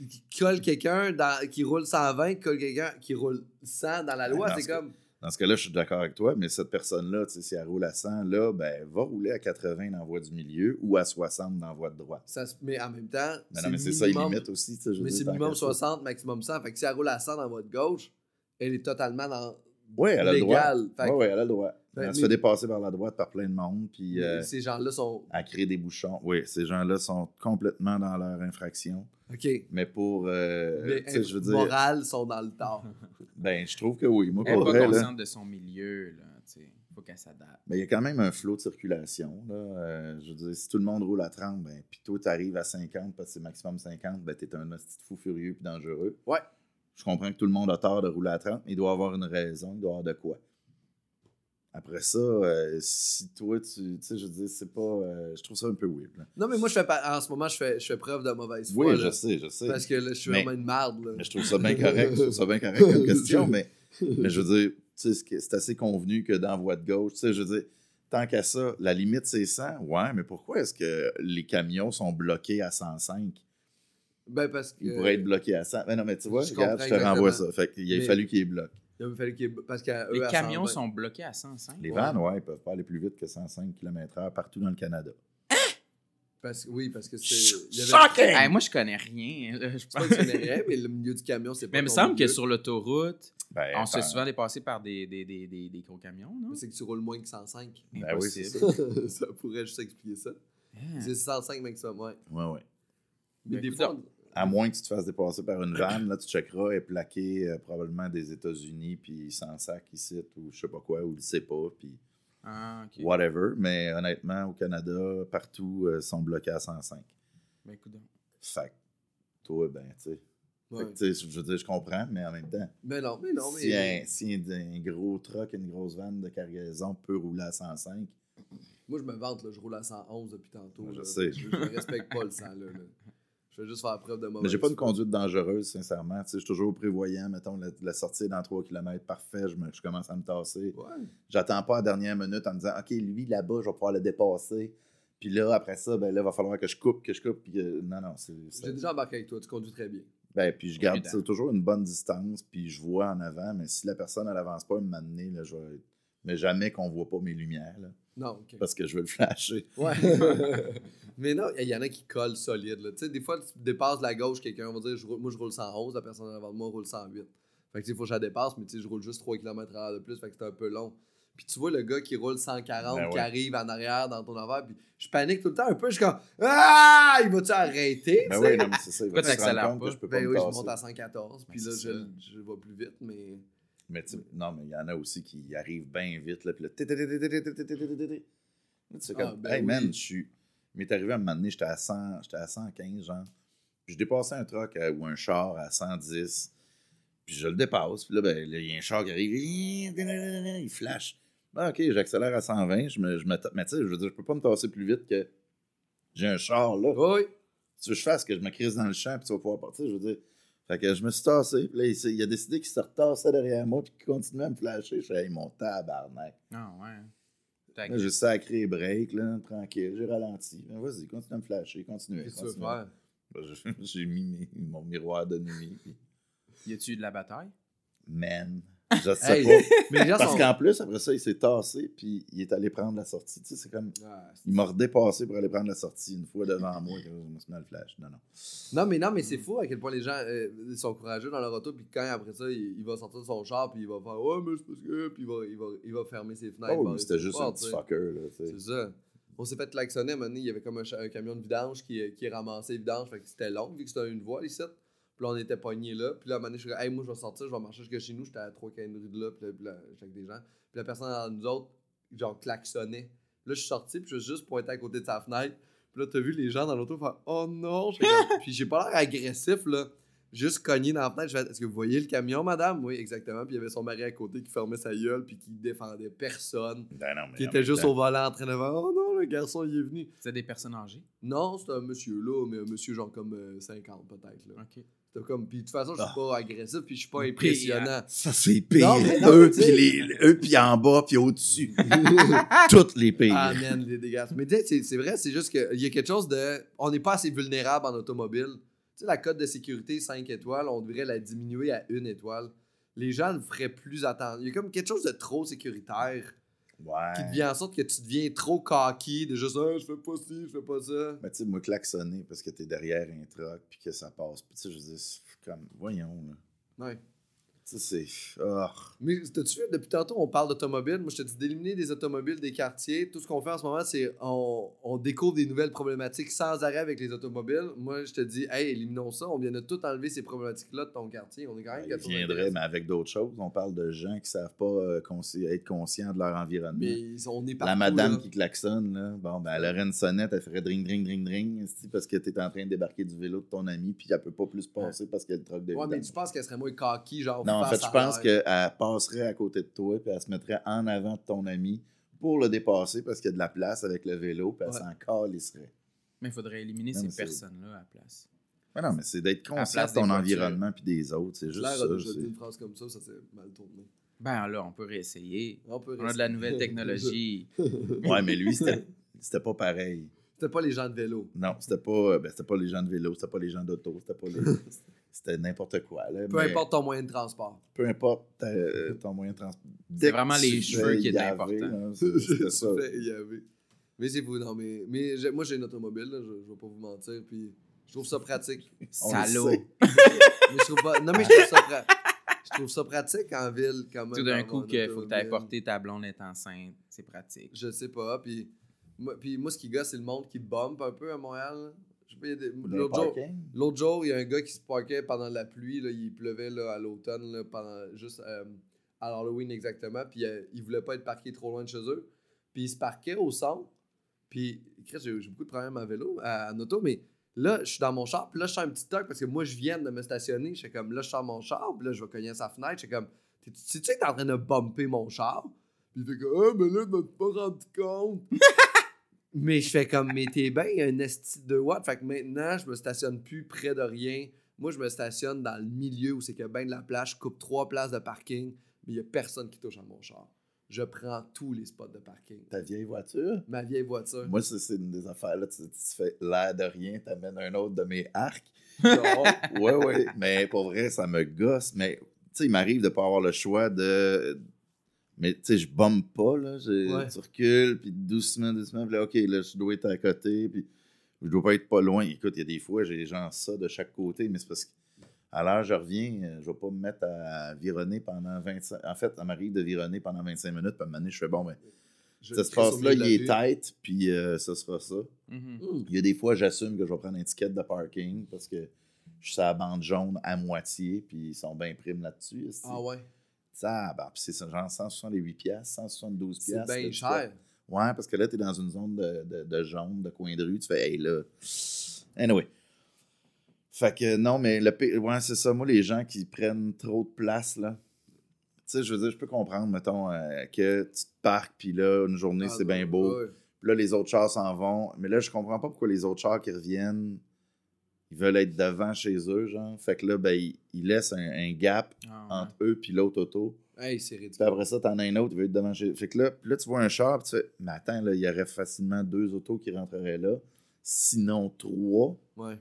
qui colle quelqu'un, qui roule 120, qui colle quelqu'un qui roule 100 dans la loi, Dans c'est ce comme... Dans ce cas-là, je suis d'accord avec toi, mais cette personne-là, si elle roule à 100, là, ben, va rouler à 80 dans la voie du milieu ou à 60 dans la voie de droite. Ça mais en même temps, Mais non, mais c'est ça, il limite aussi. tu sais, je Mais c'est minimum qu'à ça. 60, maximum 100. Fait que si elle roule à 100 dans votre gauche, elle est totalement dans Ouais, elle a le droit. légal. Fait que Ouais, ouais, elle a le droit. Ben, elle se mais- fait dépasser par la droite par plein de monde, puis mais euh, ces gens-là sont. elle crée des bouchons. Oui, ces gens-là sont complètement dans leur infraction. OK. Mais pour, euh, Mais tu sais, je veux dire, morales sont dans le tort. [laughs] ben, je trouve que oui. Moi, Elle pour n'est pas vrai, là, consciente de son milieu, là. Tu sais, faut qu'elle s'adapte. ben, il y a quand même un flot de circulation. Là. Euh, je veux dire, si tout le monde roule à 30, ben, puis toi, tu arrives à 50 parce que c'est maximum 50, ben, tu es un petit fou furieux puis dangereux. Ouais. Je comprends que tout le monde a tort de rouler à 30, mais il doit avoir une raison, il doit avoir de quoi. Après ça, euh, si toi, tu sais, je veux dire, c'est pas. euh, je trouve ça un peu weird. là. Non, mais moi, je fais pas- en ce moment, je fais, je fais preuve de mauvaise foi. Oui, là, je sais, je sais. Parce que là, je suis Mais- vraiment une marde. Là. Mais je trouve ça bien correct. Je trouve ça bien correct comme question, mais, mais je veux dire, tu sais, c'est assez convenu que dans voie de gauche, tu sais, je veux dire, tant qu'à ça, la limite c'est 100. Ouais, mais pourquoi est-ce que les camions sont bloqués à 105? Ben, parce que. Ils pourraient être bloqués à 100. Mais non, mais tu vois, Je regarde, comprends je te renvoie ça. Fait qu'il a Mais- fallu qu'ils bloquent. Il qu'il Parce Les eux, à camions 120. sont bloqués à 105. Les Ouais. vannes, ouais, ils peuvent pas aller plus vite que 105 km/h partout dans le Canada. Parce, oui, parce que c'est. avait-! Hey, moi, je connais rien. là, je pense. que ça n'est rien, mais le milieu du camion, c'est pas. Mais il me semble que sur l'autoroute, Ben, on se fait souvent dépasser par des, des, des, des, des gros camions, non? Mais C'est que tu roules moins que 105. Ben oui, c'est Impossible. ça. [laughs] ça pourrait juste expliquer ça. C'est 105 maximum, ouais. Ouais, ouais. Mais Ben, des fois. À moins que tu te fasses dépasser par une vanne, là, tu checkeras, est plaquée euh, probablement des États-Unis, puis sans sac ici, ou je sais pas quoi, ou il sait pas, puis Ah, whatever. Mais honnêtement, au Canada, partout, euh, sont bloqués à 105. Ben, écoute donc. Fait que toi, ben, tu sais. Ouais. Fait que, Je veux dire, je comprends, mais en même temps, Mais non, mais non, mais. si, un, si un, un gros truck, une grosse vanne de cargaison peut rouler à 105, Moi, je me vante, là, je roule à 111 depuis tantôt. Je là. sais. Je, je respecte pas le 100, là. là. [laughs] Je vais juste faire preuve de mauvaise Mais j'ai pas une conduite dangereuse, sincèrement. Tu sais, je suis toujours prévoyant. Mettons, la, la sortie dans 3 km, parfait, je, me- je commence à me tasser. Ouais. J'attends pas à la dernière minute en me disant, OK, lui, là-bas, je vais pouvoir le dépasser. Puis là, après ça, ben là, il va falloir que je coupe, que je coupe. Puis que... Non, non, c'est. c'est- J'ai déjà embarqué avec toi, tu conduis très bien. Ben, puis je garde toujours une bonne distance, puis je vois en avant, mais si la personne, elle avance pas, moment donné, là, je vais... Mais jamais qu'on voit pas mes lumières, là, Non, ok. parce que je veux le flasher. Ouais. [laughs] mais non, il y en a qui collent solide. Là. Tu sais, des fois, tu dépasses la gauche, quelqu'un va dire je roule- Moi, je roule 111, la personne avant de moi roule 108. Fait que, il faut que je la dépasse, mais tu sais, je roule juste 3 km h de plus, fait que c'est un peu long. Puis tu vois le gars qui roule 140, Ben qui arrive en arrière dans ton affaire, puis je panique tout le temps un peu, je suis comme Ah Il va-tu arrêter Ben oui, non, mais c'est ça. Il va compte pas? que je peux Ben oui, je monte à 114, puis Ben, là, je, je vais plus vite, mais. Mais tu sais, non, mais il y en a aussi qui arrivent bien vite, là, puis là, tu sais, comme, hey man, je suis. Il m'est arrivé à un moment donné, j'étais à 100, 115, genre. Puis je dépassais un truck ou un char à 110. Puis je le dépasse. Puis là, ben, il y a un char qui arrive. Il flash. OK, j'accélère à 120. Je me, je mais tu sais, je veux dire, je peux pas me tasser plus vite que j'ai un char là. Oui. Tu veux que je fasse que je me crise dans le champ, puis tu vas pouvoir partir. Je veux dire, fait que je me suis tassé. Puis là, il, a décidé qu'il se retassait derrière moi puis qu'il continuait à me flasher. Je suis hey, mon tabarnak. Ah, ouais. Là, j'ai sacré les breaks, là, tranquille. J'ai ralenti. Vas-y, continue à me flasher. Continue. Qu'est-ce que tu veux faire? Je- [laughs] J'ai mis mon miroir de nuit. puis, Y a-tu eu de la bataille? Man, je sais Hey, pas. [laughs] les Parce sont. qu'en plus, après ça, il s'est tassé puis il est allé prendre la sortie. Tu sais, c'est comme. Ah, Il m'a redépassé pour aller prendre la sortie une fois devant moi. que Je me suis mis le flash. Non, non. Non, mais non, mais c'est fou à quel point les gens euh, sont courageux dans leur auto, puis quand après ça, il, il va sortir de son char, puis il va faire Ouais, mais c'est parce que. Puis il va, il, va, il va fermer ses fenêtres. Oh, c'était juste un petit fucker. Là. C'est ça. On s'est fait klaxonner, à un moment donné, il y avait comme un, camion de vidange qui, qui ramassait les vidanges, fait que c'était long, vu que c'était une voie, ici. Puis là, on était pognés là. Puis là, à un moment donné, je suis comme, hey, moi, je vais sortir, je vais marcher jusque chez nous. J'étais à 3 de rue de là, puis là, j'étais avec des gens. Puis la personne dans nous autres, genre, klaxonnait. Là, je suis sorti, puis je suis juste pointé à côté de sa fenêtre. Puis là, t'as vu les gens dans l'auto faire, oh non, [laughs] Puis j'ai pas l'air agressif, là. Juste cogné dans la fenêtre. Je fais, est-ce que vous voyez le camion, madame? Oui, exactement. Puis il y avait son mari à côté qui fermait sa gueule, puis qui défendait personne. Ben non, mais Qui était juste temps, au volant en train de faire Oh non, le garçon, il est venu. C'était des personnes âgées? Non, c'était un monsieur là, mais un monsieur genre comme euh, 50 peut-être. là. OK. C'était comme. Puis de toute façon, je suis Ah. pas agressif, puis je suis pas impressionnant. Ça, c'est pire. Non, mais non, eux, puis les- eux, puis en bas, puis au-dessus. [laughs] Toutes les pires. ah man, les dégâts. Mais tu sais, c'est- c'est vrai, c'est juste qu'il y a quelque chose de. On n'est pas assez vulnérable en automobile. Sais, la cote de sécurité 5 étoiles, on devrait la diminuer à 1 étoile. les gens le feraient plus attention. Il y a comme quelque chose de trop sécuritaire Ouais. qui devient en sorte que tu deviens trop cocky, de juste ah, je fais pas ci, je fais pas ça. Mais tu sais, moi, klaxonner parce que t'es derrière un truck puis que ça passe. Tu sais, je c'est comme, voyons, là. Ouais. Sais, c'est. Mais t'as-tu vu, depuis tantôt, on parle d'automobile. Moi, je te dis d'éliminer des automobiles des quartiers. Tout ce qu'on fait en ce moment, c'est on, on découvre des nouvelles problématiques sans arrêt avec les automobiles. Moi, je te dis, hey, éliminons ça. On vient de tout enlever ces problématiques-là de ton quartier. On est quand même 93. viendrait, mais avec d'autres choses. On parle de gens qui savent pas euh, consci- être conscients de leur environnement. Mais ils- on est La partout, madame là. qui klaxonne, là, bon, ben, elle aurait une sonnette, elle ferait dring, dring, dring, dring, parce que t'es en train de débarquer du vélo de ton ami, puis elle peut pas plus passer parce qu'il y a le truck de Ouais, mais tu penses qu'elle serait moins cocky, genre. Non, en fait, je pense qu'elle passerait à côté de toi, puis elle se mettrait en avant de ton ami pour le dépasser parce qu'il y a de la place avec le vélo, puis elle Ouais. s'en calisserait. Mais il faudrait éliminer Non, ces personnes-là à la place. Mais non, mais c'est d'être conscient de ton environnement puis des autres, c'est juste ça. a déjà dit une phrase comme ça, ça s'est mal tourné. Ben là, on peut réessayer. On, peut On a de la nouvelle technologie. [laughs] Ouais, mais lui, c'était c'était pas pareil. C'était pas les gens de vélo. Non, c'était pas, ben, c'était pas les gens de vélo, c'était pas les gens d'auto, c'était pas les... [laughs] C'était n'importe quoi. Là, Peu mais importe ton moyen de transport. Peu importe ta- ton moyen de transport. C'est vraiment les cheveux qui est yaver, important. là, [laughs] c'est- C'était ça. Mais c'est vous, non, mais, mais j'ai- moi j'ai une automobile, là, je, je vais pas vous mentir, puis je trouve ça pratique. Salaud. [laughs] mais je trouve pas, non, mais je trouve ça, pra- je trouve ça pratique en ville quand même. Tout d'un coup, qu'il faut que tu ailles porter ta blonde est enceinte. C'est pratique. Je sais pas, puis moi, puis moi ce qui gosse, c'est le monde qui bump un peu à Montréal. L'autre jour, il y a un gars qui se parquait pendant la pluie. Là, il pleuvait là, à l'automne, là, pendant juste euh, à Halloween exactement. Puis euh, il voulait pas être parqué trop loin de chez eux. Puis il se parquait au centre. Puis j'ai beaucoup de problèmes à vélo, à, à auto, mais là, je suis dans mon char. Puis là, je sens un petit toc parce que moi, je viens de me stationner. Je suis comme là, je sors mon char. Puis là, je vais cogner à sa fenêtre. Je suis comme, tu sais que t'es en train de bumper mon char? Puis il fait comme, ah, mais là, je m'en suis pas rendu compte. [laughs] Mais je fais comme, mais t'es bien, il y a un esti de 2 watts. Fait que maintenant, je me stationne plus près de rien. Moi, je me stationne dans le milieu où c'est a bien de la place. Je coupe trois places de parking, mais il y a personne qui touche à mon char. Je prends tous les spots de parking. Ta vieille voiture? Ma vieille voiture. Moi, c'est une des affaires. Là, tu, tu fais l'air de rien, t'amènes un autre de mes arcs. [laughs] Ouais, ouais. Mais pour vrai, ça me gosse. Mais, tu sais, il m'arrive de pas avoir le choix de. Mais, tu sais, je bombe pas, là. J'ai- Ouais. Tu recules, puis doucement, doucement. Puis là, OK, là, je dois être à côté, puis je dois pas être pas loin. Écoute, il y a des fois, j'ai genre ça de chaque côté, mais c'est parce que. À l'heure, je reviens, euh, je vais pas me mettre à vironner pendant 25... En fait, ça m'arrive de vironner pendant 25 minutes, puis à un moment donné, je fais, bon, ben, ça se crisse au passe là, milieu de il est tête, puis euh, ça sera ça. Mhm. Hum. Il y a des fois, j'assume que je vais prendre une étiquette de parking parce que je suis sur la bande jaune à moitié, puis ils sont bien primes là-dessus. Ah ouais. Ça, puis c'est ça, genre 168 piastres, 172 C'est piastres. bien cher. Ouais, parce que là, tu es dans une zone de, de, de jaune, de coin de rue. Tu fais, hey, là. Anyway. Fait que non, mais le ouais, c'est ça. Moi, les gens qui prennent trop de place, là. Tu sais, je veux dire, je peux comprendre, mettons, euh, que tu te parques, puis là, une journée, Ah c'est bien beau. Puis là, les autres chars s'en vont. Mais là, je comprends pas pourquoi les autres chars qui reviennent, ils veulent être devant chez eux, genre. Fait que là, ben, ils, ils laissent un, un gap Ah, ouais. entre eux puis l'autre auto. Hey, c'est Puis ridicule. après ça, t'en as un autre, il veut être devant chez Fait que là, puis là, tu vois un char, puis tu fais, mais attends, là, il y aurait facilement deux autos qui rentreraient là. Sinon, trois. Ouais.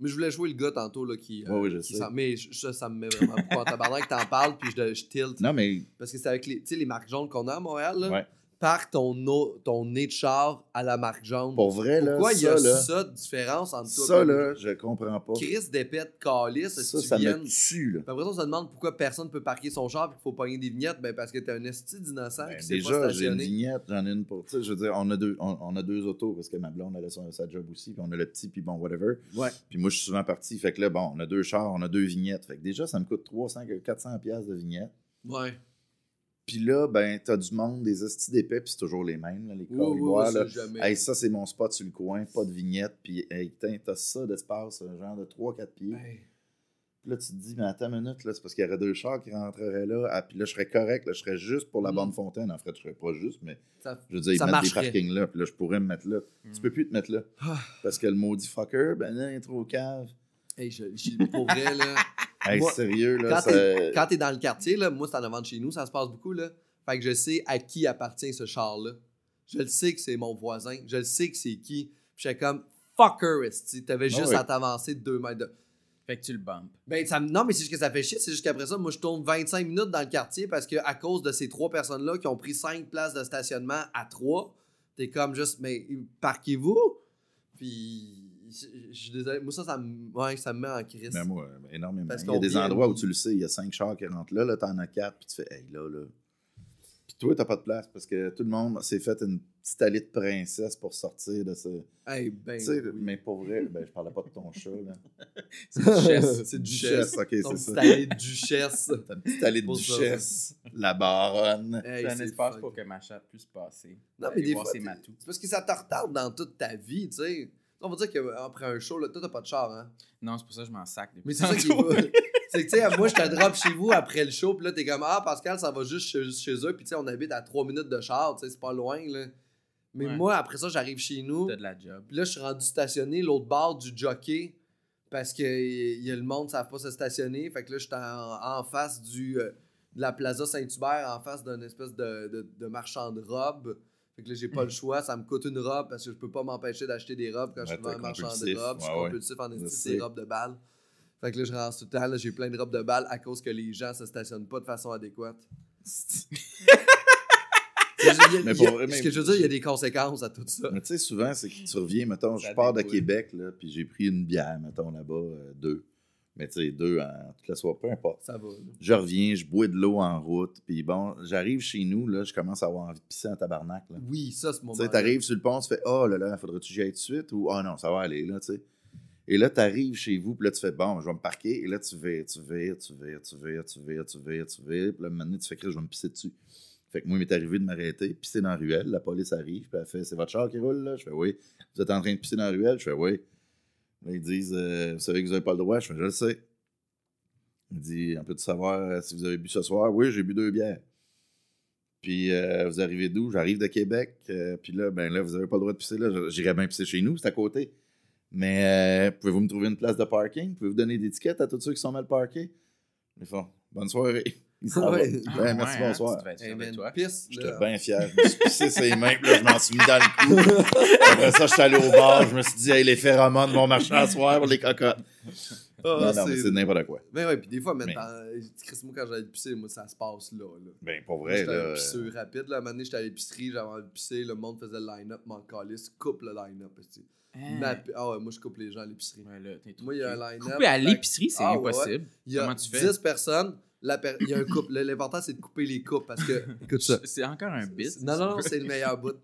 Mais je voulais jouer le gars tantôt là, qui. Ouais, oui, je qui sais. mais ça, ça me met vraiment pas en tabarnak que t'en parles, puis je, je tilt. Non, mais, Parce que c'est avec les, les marques jaunes qu'on a à Montréal. Là. ouais. Parque ton, ton nez de char à la marque jaune. Pour vrai, là, Pourquoi il y a ça, là, ça de différence entre toi ça, là, je comprends pas. Chris d'épette calice, Ça, si ça viennes? me tue, là. Après ça, on se demande pourquoi personne peut parquer son char et qu'il faut pogner des vignettes. Ben parce que t'es un esti d'innocent Ben, qui s'est pas déjà, j'ai une vignette, j'en ai une pour. Tu sais, je veux dire, on a deux, on, on a deux autos parce que ma blonde, elle a son- sa job aussi, puis on a le petit, puis bon, whatever. Ouais. Puis moi, je suis souvent parti. Fait que là, bon, on a deux chars, on a deux vignettes. Fait que déjà, ça me coûte 300, 400 pièces de vignettes. Ouais. Puis là, ben, t'as du monde, des hosties d'épais, puis c'est toujours les mêmes, là, les Oui, oui, coriboires, oui, là. Hey, ça, c'est mon spot sur le coin, pas de vignette. Puis, hey, t'as ça d'espace, un genre de 3-4 pieds. Hey. Puis là, tu te dis, mais attends une minute, là, c'est parce qu'il y aurait deux chars qui rentreraient là. Ah, puis là, je serais correct, là, je serais juste pour la Mm. bonne fontaine. En fait, je serais pas juste, mais Ça- je veux dire, ils mettent des parkings là, puis là, je pourrais me mettre là. Mm. Tu peux plus te mettre là. Ah. Parce que le maudit fucker, ben là, il est trop cave. Hey, je, je- pour vrai, là. [laughs] Hey, Moi, sérieux, là, quand ça... t'es- Quand t'es dans le quartier, là, moi, c'est en avant de chez nous, ça se passe beaucoup, là. Fait que je sais à qui appartient ce char-là. Je le sais que c'est mon voisin. Je le sais que c'est qui. Puis j'étais comme, fucker, esti. T'avais Ah juste à t'avancer de deux mètres. De... Fait que tu le bumpes. Ben, ça, non, mais c'est juste que ça fait chier. C'est juste qu'après ça, moi, je tourne 25 minutes dans le quartier parce que à cause de ces trois personnes-là qui ont pris 5 places de stationnement à 3, t'es comme juste, mais parquez-vous? Puis, je suis désolé. Moi, ça, ça me, ouais, ça me met en crise. Mais moi, énormément. Parce il y a des vient- endroits où tu le sais, il y a cinq chars qui rentrent là, là, t'en as quatre, puis tu fais, hey, là, là. Puis toi, t'as pas de place parce que tout le monde s'est fait une petite allée de princesse pour sortir de ce. Hey, ben, tu sais, oui. mais pour vrai, ben, je parlais pas de ton chat, là. [laughs] C'est duchesse. c'est Duchesse, duchesse. ok, c'est ça. allée de duchesse. [laughs] T'as une petite allée de Pour ça. duchesse, la baronne. Hey, C'est un c'est espace fuck. pour que ma chatte puisse passer. Non, mais Aller des voir fois, ses t'es- matous. c'est parce que ça te retarde dans toute ta vie, tu sais. On va dire qu'après un show, là, toi, t'as pas de char, hein? Non, c'est pour ça que je m'en sac Mais c'est ça qui est. [laughs] C'est que, tu sais, moi, je te drop chez vous après le show, puis là, t'es comme, ah, Pascal, ça va juste chez, chez eux, puis tu sais, on habite à 3 minutes de char, tu sais, c'est pas loin, là. Mais Ouais. moi, après ça, j'arrive chez nous, T'as de la job. puis là, je suis rendu stationné l'autre bord du jockey, parce que y a le monde ne savent pas se stationner. Fait que là, j'étais en, en face du, euh, de la Plaza Saint-Hubert, en face d'une espèce de, de, de marchand de robes. Fait que là, j'ai pas le choix. Ça me coûte une robe parce que je peux pas m'empêcher d'acheter des robes quand je suis devant t'es un marchand de robes. Je suis compulsif en Je esti sais. des robes de balles. Fait que là, je ramasse tout le temps. J'ai plein de robes de balles à cause que les gens se stationnent pas de façon adéquate. [laughs] Mais pour vrai, ce que je veux dire, il y a des conséquences à tout ça. Mais tu sais, souvent, c'est que tu reviens, mettons, je pars de. Québec, là, puis j'ai pris une bière, mettons, là-bas, euh, deux. Mais tu sais, deux en toute la soirée, peu importe. Ça va. là. Je reviens, je bois de l'eau en route, puis bon, j'arrive chez nous, là, je commence à avoir envie de pisser en tabarnak, là. Oui, ça, c'est mon Tu sais, t'arrives sur le pont, tu fais « Oh là là, faudrait-tu que j'y aille tout de suite? » ou « Oh non, ça va aller, là, tu sais. » Et là, t'arrives chez vous, puis là, tu fais « Bon, je vais me parquer. » Et là, tu vires, tu vires, tu vires, tu vires, tu vires, tu vires, tu vires. Puis là, maintenant, tu fais « Chris, je vais me pisser dessus. » Fait que moi, il m'est arrivé de m'arrêter, pisser dans la ruelle. La police arrive, puis elle fait « C'est votre char qui roule, là? » Je fais « Oui. » Vous êtes en train de pisser dans la ruelle? Je fais « Oui. » Là, ils disent euh, Vous savez que vous n'avez pas le droit? » Je fais « Je le sais. » Il dit « On peut savoir euh, si vous avez bu ce soir? » Oui, j'ai bu deux bières. Puis euh, vous arrivez d'où? J'arrive de Québec. puis là, ben là, vous n'avez pas le droit de pisser là. J'irais bien pisser chez nous, c'est à côté. Mais pouvez-vous me trouver une place de parking? Pouvez-vous donner des tickets à tous ceux qui sont mal parqués? Ils font Bonne soirée. Ouais. vont. Ah, Ben, merci, ouais, hein, bonsoir. être Hey, fier de man, toi. pisse, J'étais bien fier. Je me suis pissé ses mains, puis là, je m'en suis mis dans le cou. [laughs] Après ça, je suis allé au bar. Je me suis dit, hey, les phéromones vont marcher à soir pour les cocottes. Ah, non, non, mais c'est n'importe quoi. Mais ouais, puis des fois, Mais- maintenant, Chris, moi, quand j'allais pisser, moi, ça se passe là. là. Ben, pour Moi, vrai, J'étais là. pisseux rapide. Là. À un moment donné, j'étais à l'épicerie, j'avais envie de pisser, le monde faisait le line-up, mon calice, coupe le line-up. Hein? Ah ouais, moi, je coupe les gens à l'épicerie. Ouais, Moi, il y a un line-up. Couper à l'épicerie, c'est Ah, ouais, impossible. Il y a Comment tu fais? 10 personnes, la per- il y a un couple. Le- L'important, c'est de couper les coupes parce que. [laughs] Écoute ça. C'est encore un bit. Non, non, non, c'est le meilleur bout.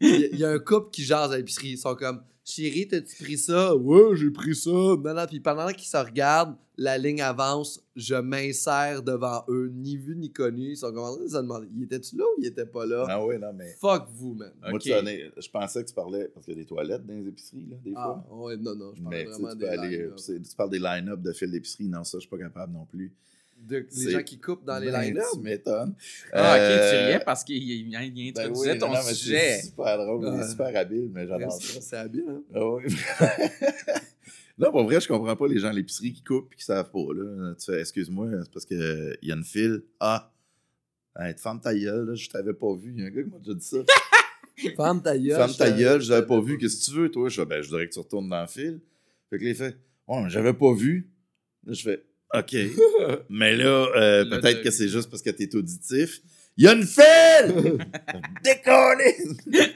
Il y, a- un couple qui jase à l'épicerie. Ils sont comme Chérie, t'as-tu pris ça? Ouais, j'ai pris ça. Non, non, puis pendant qu'ils se regardent, la ligne avance. Je m'insère devant eux, ni vu ni connu. Ils sont comme en de se demander Il était-tu là ou il était pas là? Ah oui, non, mais. Fuck vous, man. Moi, tu connais, je pensais que tu parlais, parce qu'il y a des toilettes dans les épiceries, là, des Ah, fois. ouais, non, non, je parle Mais vraiment tu des aller. Tu parles des line-up de fil d'épicerie. Non, ça, je suis pas capable non plus. De- Les gens qui coupent dans les Ben, line-up. Tu m'étonnes. Ah, ok, Euh, tu riais parce qu'il il- il ben introduisait oui, ton non, non, mais sujet. C'est super drôle, il Ouais. est super habile, mais j'adore ça. C'est habile, hein Ah oui. [laughs] non, pour vrai, je comprends pas les gens à l'épicerie qui coupent et qui savent pas. Là. Tu fais, excuse-moi, c'est parce qu'il y a une file. Ah, hey, ferme ta gueule, là, je t'avais pas vu. Il y a un gars qui m'a déjà dit ça. [laughs] Ferme ta gueule. ferme ta je- gueule, je t'avais pas vu. Qu'est-ce que tu veux, toi? Je fais, ben, je voudrais que tu retournes dans le fil. Fait que les fait, ouais, mais j'avais pas vu. Là, je fais, OK. [laughs] mais là, euh, peut-être que c'est juste parce que t'es auditif. Il y a une file! [laughs] Décollé! [laughs]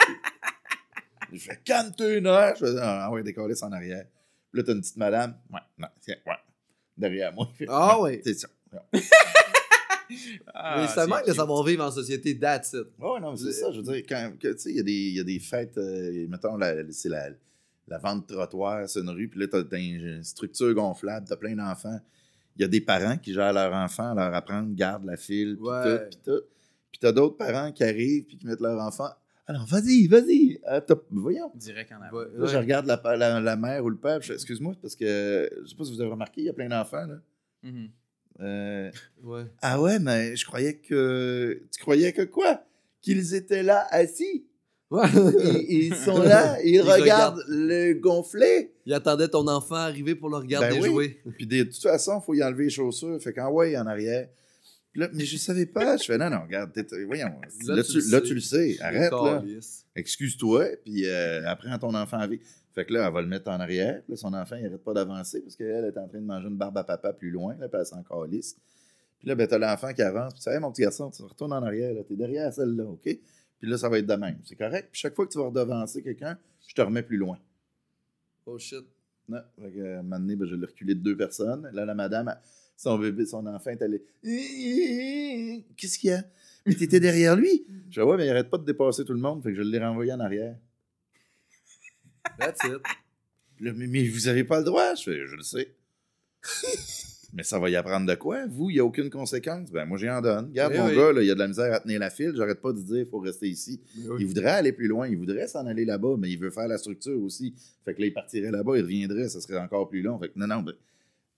je fais, calme-toi une heure. Je fais, ah ouais, décollé, c'est en arrière. Puis là, t'as une petite madame. Ouais, non, tiens, ouais. Derrière moi. Ah ouais. C'est ça. Ah, Mais ça manque de cute. savoir vivre en société, that's it. Ouais, non, mais c'est ça. Je veux dire, quand, tu sais, il y, a des- il y a des fêtes, euh, mettons, la- c'est la, la vente de trottoir, c'est une rue, puis là, t'as t'as une structure gonflable, t'as plein d'enfants. Il y a des parents qui gèrent leurs enfants, leur apprendre, garde la file, puis Ouais. tout, puis tout. Puis t'as d'autres parents qui arrivent, puis qui mettent leur enfant. Alors, vas-y, vas-y. euh, voyons. Direct en avant. Ouais, Là, je regarde la, la, la mère ou le père, excuse-moi, parce que, je sais pas si vous avez remarqué, il y a plein d'enfants, là. Mhm. Euh, [laughs] Ouais. ah ouais, mais je croyais que. Tu croyais que quoi? Qu'ils étaient là assis. Ouais. Ils, ils sont [laughs] là, ils, Ils regardent le gonflé. Il attendait ton enfant arriver pour le regarder Ben oui. jouer. Puis de toute façon, il faut y enlever les chaussures. Fait qu'en ouais, en arrière. Puis là, mais je savais pas. Je fais non, non, regarde, voyons. Là, tu, là, tu le sais. Arrête, là. Excuse-toi, puis euh, apprends ton enfant à vivre. Fait que là, elle va le mettre en arrière. Puis là, son enfant, il arrête pas d'avancer parce qu'elle est en train de manger une barbe à papa plus loin. Là, puis elle s'en calisse. Puis là, ben, t'as l'enfant qui avance. Puis tu sais, Hey, mon petit garçon, tu retournes en arrière. T'es derrière celle-là, OK? Puis là, ça va être de même. C'est correct. Puis chaque fois que tu vas redevancer quelqu'un, je te remets plus loin. Oh shit. Non. Fait que, euh, un moment donné, ben, je l'ai reculé de deux personnes. Là, la madame, son bébé, son enfant est allé. Qu'est-ce qu'il y a? Mais t'étais derrière lui? Je dis, ouais, mais il arrête pas de dépasser tout le monde. Fait que je l'ai renvoyé en arrière. That's it. Là, mais, mais vous avez pas le droit. Je fais, je le sais. Mais ça va y apprendre de quoi? Vous, il n'y a aucune conséquence. Ben, moi, j'y en donne. Regarde, Eh mon oui. gars, là, il a de la misère à tenir la file. J'arrête pas de dire, il faut rester ici. Il voudrait aller plus loin, il voudrait s'en aller là-bas, mais il veut faire la structure aussi. Fait que là, il partirait là-bas, il reviendrait, ça serait encore plus long. Fait que non, non, ben,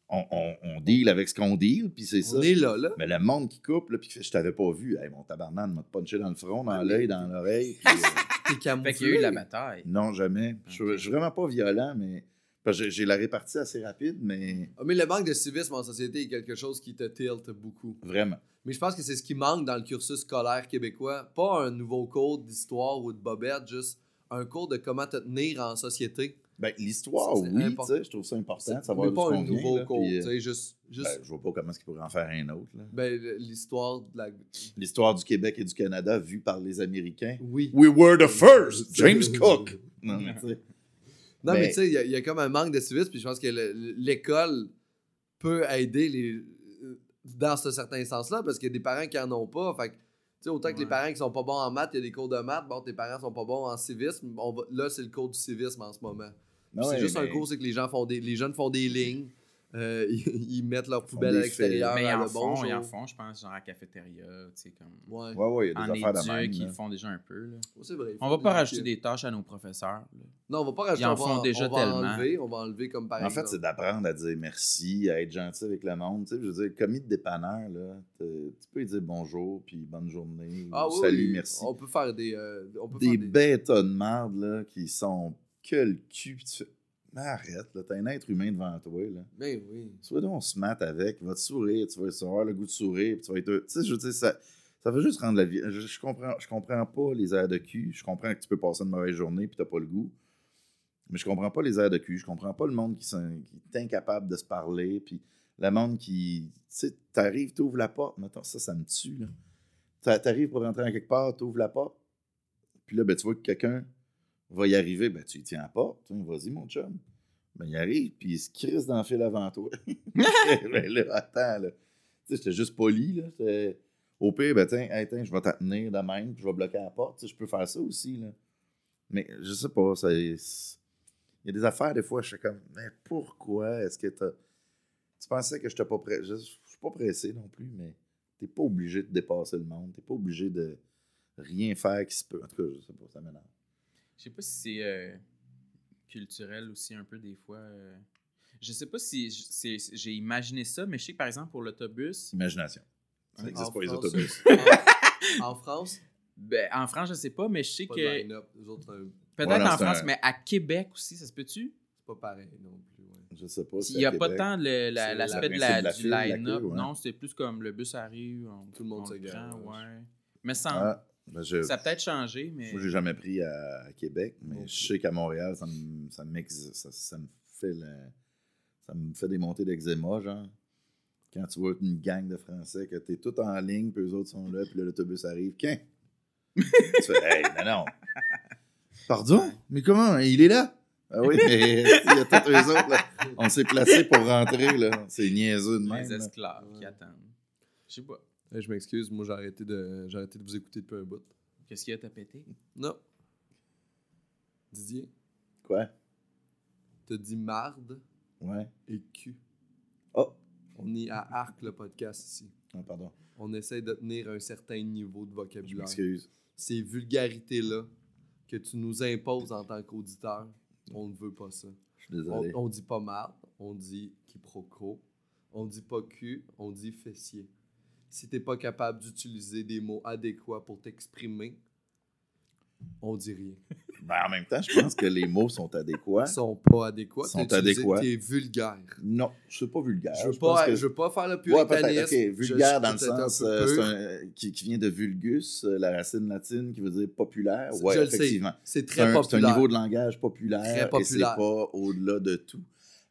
on, on, on deal avec ce qu'on deal, puis c'est ça. On est là, là. Mais le monde qui coupe, là, puis je t'avais pas vu. Hey, mon tabarnak m'a punché dans le front, dans l'œil, dans l'oreille. puis, euh, [laughs] qu'il y a eu la bataille. non, jamais. Je je suis vraiment pas violent, mais. J'ai- la répartie assez rapide, mais Ah, mais le manque de civisme en société est quelque chose qui te tilte beaucoup. vraiment. Mais je pense que c'est ce qui manque dans le cursus scolaire québécois. Pas un nouveau cours d'histoire ou de bobette, juste un cours de comment te tenir en société. Ben, l'histoire, oui, je trouve ça important de Mais savoir pas d'où un vient, nouveau là, cours, puis, tu euh, sais, juste... juste ben, je vois pas comment est-ce qu'il pourrait en faire un autre. là. ben, l'histoire de la... L'histoire du Québec et du Canada vue par les Américains. Oui. We were the first! James [laughs] Cook! Non, mais tu sais. Non, mais, Mais- tu sais, il y, a- il y a comme un manque de civisme, puis je pense que le- l'école peut aider les, dans ce certain sens-là, parce qu'il y a des parents qui en ont pas. Fait que, tu sais, autant que les Ouais. parents qui sont pas bons en maths, il y a des cours de maths. Bon, tes parents sont pas bons en civisme. On va- là, c'est le cours du civisme en ce moment. Puis Non, c'est ouais, juste un cours, c'est que les gens font des, les jeunes font des lignes. Euh, ils, [laughs] ils mettent leurs poubelles des à l'extérieur. Mais ils à en le font, bonjour. ils en font, je pense, genre à la cafétéria, tu sais, comme... Ouais. Ouais, ouais, il y a des En affaires de même. ils le font déjà un peu, là. Ouais, c'est vrai. ils On va pas des- rajouter des tâches à nos professeurs, là. Non, on va pas rajouter. Ils en on va font déjà on va tellement. Enlever, on va enlever comme par En fait, c'est d'apprendre à dire merci, à être gentil avec le monde. Tu sais, je veux dire, commis de dépanneur, là, tu peux lui dire bonjour, puis bonne journée, ou Ah oui, salut, oui, merci. On peut faire des. euh, on peut Des faire des... bêtes de merde, là, qui sont que le cul. puis tu fais, Mais arrête, là, t'as un être humain devant toi, là. Mais oui. Soit donc on se mate avec, il va te sourire, tu vas avoir le goût de sourire, puis tu vas être. Tu sais, je veux dire, ça, ça va juste rendre la vie. Je, je comprends, je comprends pas les airs de cul. Je comprends que tu peux passer une mauvaise journée puis t'as pas le goût. Mais je comprends pas les airs de cul. Je comprends pas le monde qui, est incapable de se parler. Puis le monde qui. Tu sais, t'arrives, t'ouvres la porte. Mettons, ça, ça me tue, là. T'a- T'arrives pour rentrer en quelque part, t'ouvres la porte. Puis là, ben, tu vois que quelqu'un va y arriver. Ben, tu y tiens porte. Tiens, Vas-y, mon chum. Ben, il arrive, puis il se crisse dans le fil avant toi. [laughs] ben là, attends, là. Tu sais, j'étais juste poli, là. Au pire, ben, tiens, hey, je vais t'attenir de même, je vais bloquer la porte. Tu sais, je peux faire ça aussi, là. Mais je sais pas, ça. Il y a des affaires, des fois, je suis comme, mais pourquoi? Est-ce que t'as. Tu pensais que je pas prêt? Je suis pas pressé non plus, mais t'es pas obligé de dépasser le monde. T'es pas obligé de rien faire qui se peut. En tout cas, je sais pas, ça m'énerve. Je sais pas si c'est euh, culturel aussi un peu des fois. euh. Je sais pas si j'ai imaginé ça, mais je sais que par exemple pour l'autobus, Imagination. Ça En n'existe pas, les France, autobus. En, [laughs] en France, ben, en France je sais pas, mais je sais pas que euh, peut-être Ouais, en France, un- mais à Québec aussi, ça se peut-tu? C'est pas pareil non plus. ouais. Je sais pas. Il n'y a pas tant la- l'aspect la, la du line-up. ouais. Non, c'est plus comme le bus arrive, on, Tout le monde on se ouais. Mais sans, Ah, je, ça a peut-être changé, mais Moi, j'ai jamais pris à, à Québec, mais je sais qu'à Montréal, ça me, ça, m'ex- ça, ça me fait le- ça me fait des montées d'eczéma, genre. Quand tu vois une gang de Français, que t'es tout en ligne, puis eux autres sont là, puis l'autobus arrive. Qu'un? tu fais, hey, non, non. Pardon? Mais comment? Il est là? Ah oui, mais il y a tous eux autres, là. On s'est placés pour rentrer, là. C'est niaiseux de les même. là. esclaves qui attendent. Je sais pas. Eh, je m'excuse, moi j'ai arrêté, de, j'ai arrêté de vous écouter depuis un bout. Qu'est-ce qu'il y a t'as pété? Non. Didier, Quoi? t'as dit marde Ouais. et cul. Oh! On est à Arc le podcast ici. Ah, pardon. On essaie de tenir un certain niveau de Je vocabulaire. m'excuse. Ces vulgarités-là que tu nous imposes en tant qu'auditeur, on ne veut pas ça. Je suis On, désolé. on dit pas marde, on dit quiproquo, on dit pas cul, on dit fessier. Si t'es pas capable d'utiliser des mots adéquats pour t'exprimer, on dit rien. [laughs] Ben, en même temps, je pense que les mots sont adéquats. sont pas adéquats. Sont adéquats. T'es vulgaire. Non, c'est pas vulgaire. Je veux, pas, que- je veux pas faire le Ouais, puritanisme. Je vulgaire suis dans le un sens peu euh, un- qui, qui vient de vulgus, euh, la racine latine qui veut dire populaire. Ouais, je le sais. effectivement. C'est très un, c'est un populaire. niveau de langage populaire, Très et c'est populaire. pas au-delà de tout.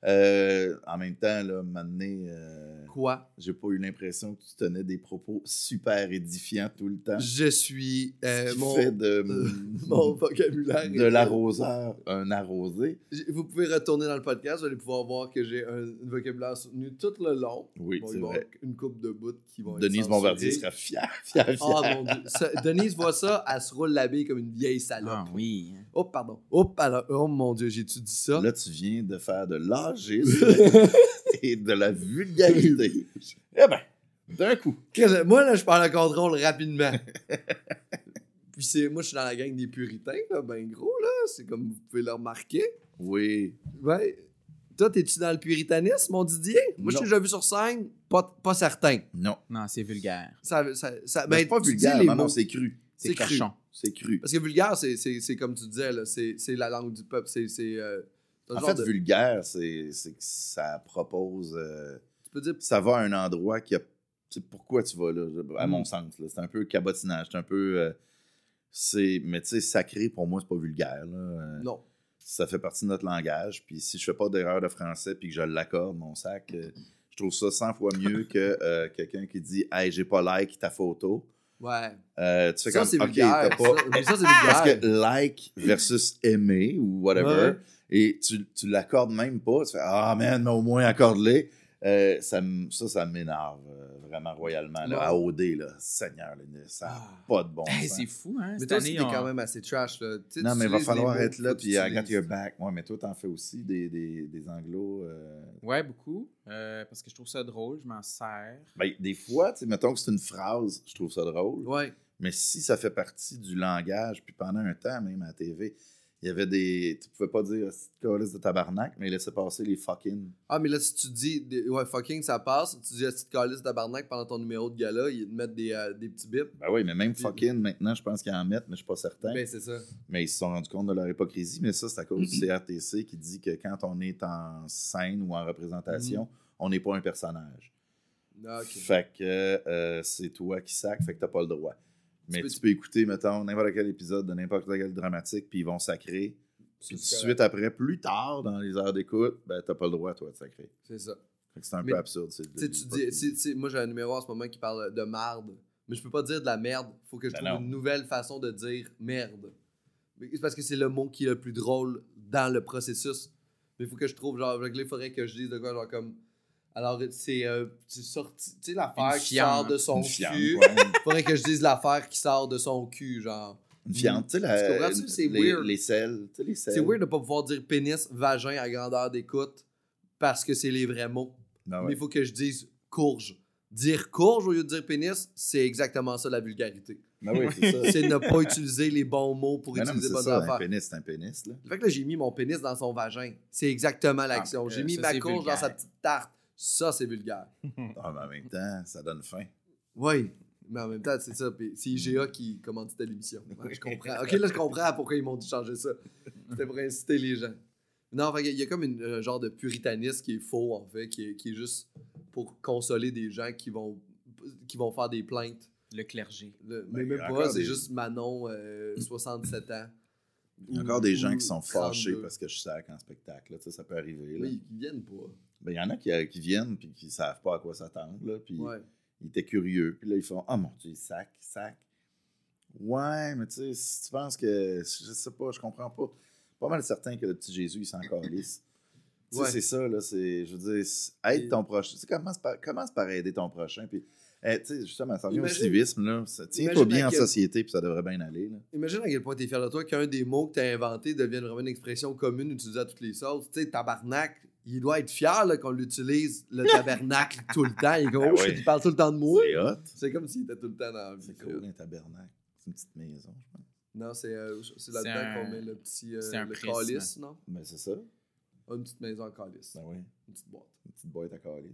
Euh, en même temps, là, maintenant, euh, Quoi? j'ai pas eu l'impression que tu tenais des propos super édifiants tout le temps. Je suis... euh, Ce qui mon, fait de, euh, mon vocabulaire. de l'arroseur un arrosé. Vous pouvez retourner dans le podcast, vous allez pouvoir voir que j'ai un vocabulaire soutenu tout le long. Oui, Bon, c'est vrai. une coupe de bouts qui vont être Denise censurées. Bombardier sera fière, fière, fière. Oh mon dieu. Ça- Denise voit ça, elle se roule la bille comme une vieille salope. Ah oui. Oh, pardon. Oh, pardon. Oh mon dieu, j'ai-tu dit ça? Là, tu viens de faire de [laughs] l'âgisme et de la vulgarité. eh ben, d'un coup. Moi, là, je parle le contrôle rapidement. [laughs] Puis c'est, moi, je suis dans la gang des puritains, là, ben gros, là. C'est comme vous pouvez le remarquer. Oui. Ouais. Toi, t'es-tu dans le puritanisme, mon Didier? Moi, je t'ai déjà vu sur scène, pas, pas certain. Non. Non, c'est vulgaire. Ça, ça, ça, Ben, c'est pas vulgaire, les non, c'est cru. C'est cru. C'est cru. Parce que vulgaire, c'est, c'est, c'est comme tu disais, là, c'est, c'est la langue du peuple. C'est, c'est, euh, En fait, de- vulgaire, c'est c'est que ça propose. euh, Tu peux dire ça va à un endroit qui a. Tu sais, pourquoi tu vas là, à Mm. mon sens. C'est un peu cabotinage. C'est un peu. euh, c'est mais tu sais, sacré, pour moi, c'est pas vulgaire. là. Euh, non. Ça fait partie de notre langage. Puis si je fais pas d'erreur de français puis que je l'accorde, mon sac, je trouve ça 100 fois mieux que quelqu'un qui dit Hey, j'ai pas like ta photo. Ouais. Euh, tu fais Ça, comme c'est OK, t'as pas. Ça, ça, c'est. [laughs] Parce que like versus aimer ou whatever, Ouais. et tu, tu l'accordes même pas, tu fais Ah man, mais au moins accorde-les. Euh, ça, ça, ça m'énerve euh, vraiment royalement. Là, Ouais. à OD, là, Seigneur, là, ça n'a Ah. pas de bon Hey, sens. c'est fou, hein? Mais toi t'es on- quand même assez trash, là. Tu sais, Non, tu mais il va falloir être là, puis tu I got your back. Ouais, mais toi, t'en fais aussi des, des, des anglos. euh, Ouais, beaucoup. euh, parce que je trouve ça drôle, je m'en sers. Ben, des fois, tu sais, mettons que c'est une phrase, je trouve ça drôle. Ouais. Mais si ça fait partie du langage, puis pendant un temps, même à la TV, il y avait des. Tu pouvais pas dire calice de tabarnak, mais laissez passer les fucking. Ah, mais là, si tu dis, ouais, fucking, ça passe, tu dis, que calice tabarnak pendant ton numéro de gala, ils te mettent des, euh, des petits bips. Ben oui, mais même fucking, maintenant, je pense qu'ils en mettent, mais je suis pas certain. Ben, c'est ça. Mais ils se sont rendus compte de leur hypocrisie. Mais ça, c'est à cause du CRTC qui dit que quand on est en scène ou en représentation, Mhm. on n'est pas un personnage. Ah, ok. Fait que euh, c'est toi qui sac, fait que t'as pas le droit. Mais peux- tu peux écouter, mettons, n'importe quel épisode de n'importe quel dramatique, puis ils vont sacrer. Puis tout de suite après, plus tard dans les heures d'écoute, ben t'as pas le droit, toi, de sacrer. C'est ça. C'est un Mais- peu absurde. Tu sais, tu dis, moi, j'ai un numéro en ce moment qui parle de marde, mais je peux pas dire de la merde. Faut que je Ben trouve non. une nouvelle façon de dire merde. C'est parce que c'est le mot qui est le plus drôle dans le processus. Mais il faut que je trouve, genre, il faudrait que je dise de quoi, genre, comme. Alors, c'est euh, sorti. Tu sais, l'affaire qui sort de son cul. ouais. [laughs] faudrait que je dise l'affaire qui sort de son cul, genre. Une fiente, tu sais, la- Tu les, weird. les selles, tu sais, les selles. C'est weird de pas pouvoir dire pénis, vagin à grandeur d'écoute parce que c'est les vrais mots. Ah ouais. Mais il faut que je dise courge. Dire courge au lieu de dire pénis, c'est exactement ça la vulgarité. Ben oui, c'est [laughs] ne pas utiliser les bons mots pour Ben mais utiliser c'est bonnes ça, un affaires. pénis, c'est un pénis, là. Fait que j'ai mis mon pénis dans son vagin. C'est exactement l'action. euh, j'ai mis ça, ma courge dans sa petite tarte. Ça, c'est vulgaire. [laughs] Ah, mais en même temps, ça donne faim. Oui. Mais en même temps, c'est ça. C'est IGA qui commanditait l'émission. Ouais, je comprends. Ok, là, je comprends pourquoi ils m'ont dit changer ça. C'était pour inciter les gens. Non, fait, il y a comme une- un genre de puritanisme qui est faux, en fait, qui est, qui est juste pour consoler des gens qui vont, qui vont faire des plaintes. Le clergé. Le- Ben, mais même pas, c'est des- juste Manon, euh, 67 ans. Il y a encore des gens qui sont fâchés 32. parce que je sac en spectacle. Là. Ça peut arriver. Là. Oui, ils viennent pas. Ben, il y en a qui, qui viennent puis qui savent pas à quoi s'attendre. Puis Ouais. ils étaient curieux. Puis là, ils font Ah mon Dieu, sac, sac. Ouais, mais tu sais, si tu penses que. Je sais pas, je comprends pas. Pas mal certain que le petit Jésus, il s'en [coughs] calisse. Tu sais, Ouais. c'est ça, là. C'est, je veux dire, aide ton prochain. Tu sais, commence par, commence par aider ton prochain. Puis, eh, tu sais, justement, ça revient au civisme, là. Tiens-toi bien en société, puis ça devrait bien aller, là. Imagine à quel point t'es fier de toi qu'un des mots que t'as inventé devienne vraiment une expression commune utilisée à toutes les sauces. Tu sais, tabarnak, il doit être fier là, qu'on l'utilise, le [laughs] tabernacle, tout le temps. Il, est comme, Ben oh, ouais. il parle tout le temps de moi. C'est hot. C'est comme s'il était tout le temps dans la vie. C'est cool, un tabernacle. C'est une petite maison, je pense. Non, c'est euh, c'est C'est là-dedans un- qu'on met le petit euh, c'est un le calice, non? Ben, c'est ça. Ah, une petite maison en calice. Ben oui. Une petite boîte. Une petite boîte à calice.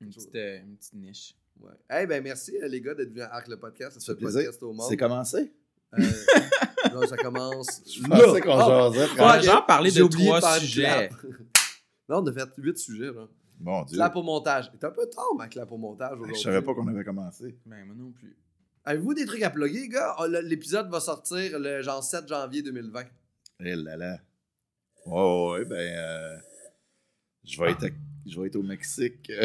Une petite, euh, une petite niche. Ouais. Eh ben merci euh, les gars d'être venus à Arc le podcast. Ça C'est fait plaisir. podcast au monde. C'est commencé? Euh, [laughs] là, ça commence. Je pensais qu'on Ah, jasait. Ouais, frère. genre parler j'ai de oublié trois sujets. Non, on a fait huit sujets, là. Mon Dieu. Clap au montage. C'est un peu tard, ma clap au montage Je aujourd'hui. savais pas qu'on avait commencé. Ben, moi non plus. Avez-vous des trucs à plugger, gars? Le- L'épisode va sortir le genre 7 janvier 2020. Eh là là. Ouais, ouais, ben. euh, je, vais être à- je vais être au Mexique. [laughs]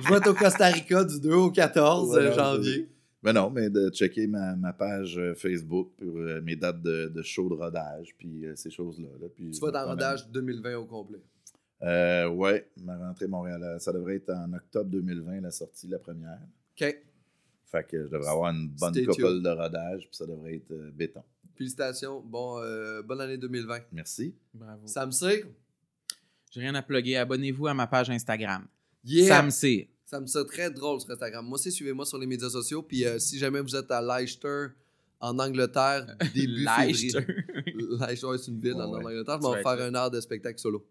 Je vais être au Costa Rica du 2 au 14 Ouais, euh, janvier. Ben non, mais de checker ma, ma page euh, Facebook pour euh, mes dates de, de show de rodage, puis euh, ces choses-là. là, puis Tu vas dans rodage 2020 au complet. Euh, ouais, ma rentrée Montréal. Ça devrait être en octobre 2020, la sortie, la première. OK. Fait que je devrais avoir une bonne Stay couple tuned. de rodage, puis ça devrait être euh, béton. Félicitations. Bon, euh, bonne année 2020. Merci. Bravo. Sam Cyr? J'ai rien à plugger. Abonnez-vous à ma page Instagram. Yeah! Sam C. Ça me ça très drôle sur Instagram. Moi aussi, suivez-moi sur les médias sociaux. Puis euh, si jamais vous êtes à Leicester, en Angleterre, [laughs] début Leicester. février. Leicester, c'est une ville en Ouais. Angleterre. Je vais faire un heure de spectacle solo.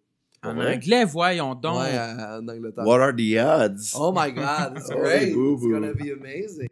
En Ouais. anglais, voyons donc. Ouais, en Angleterre. What are the odds? Oh my God, it's [laughs] Oh, great. boo, It's gonna be amazing.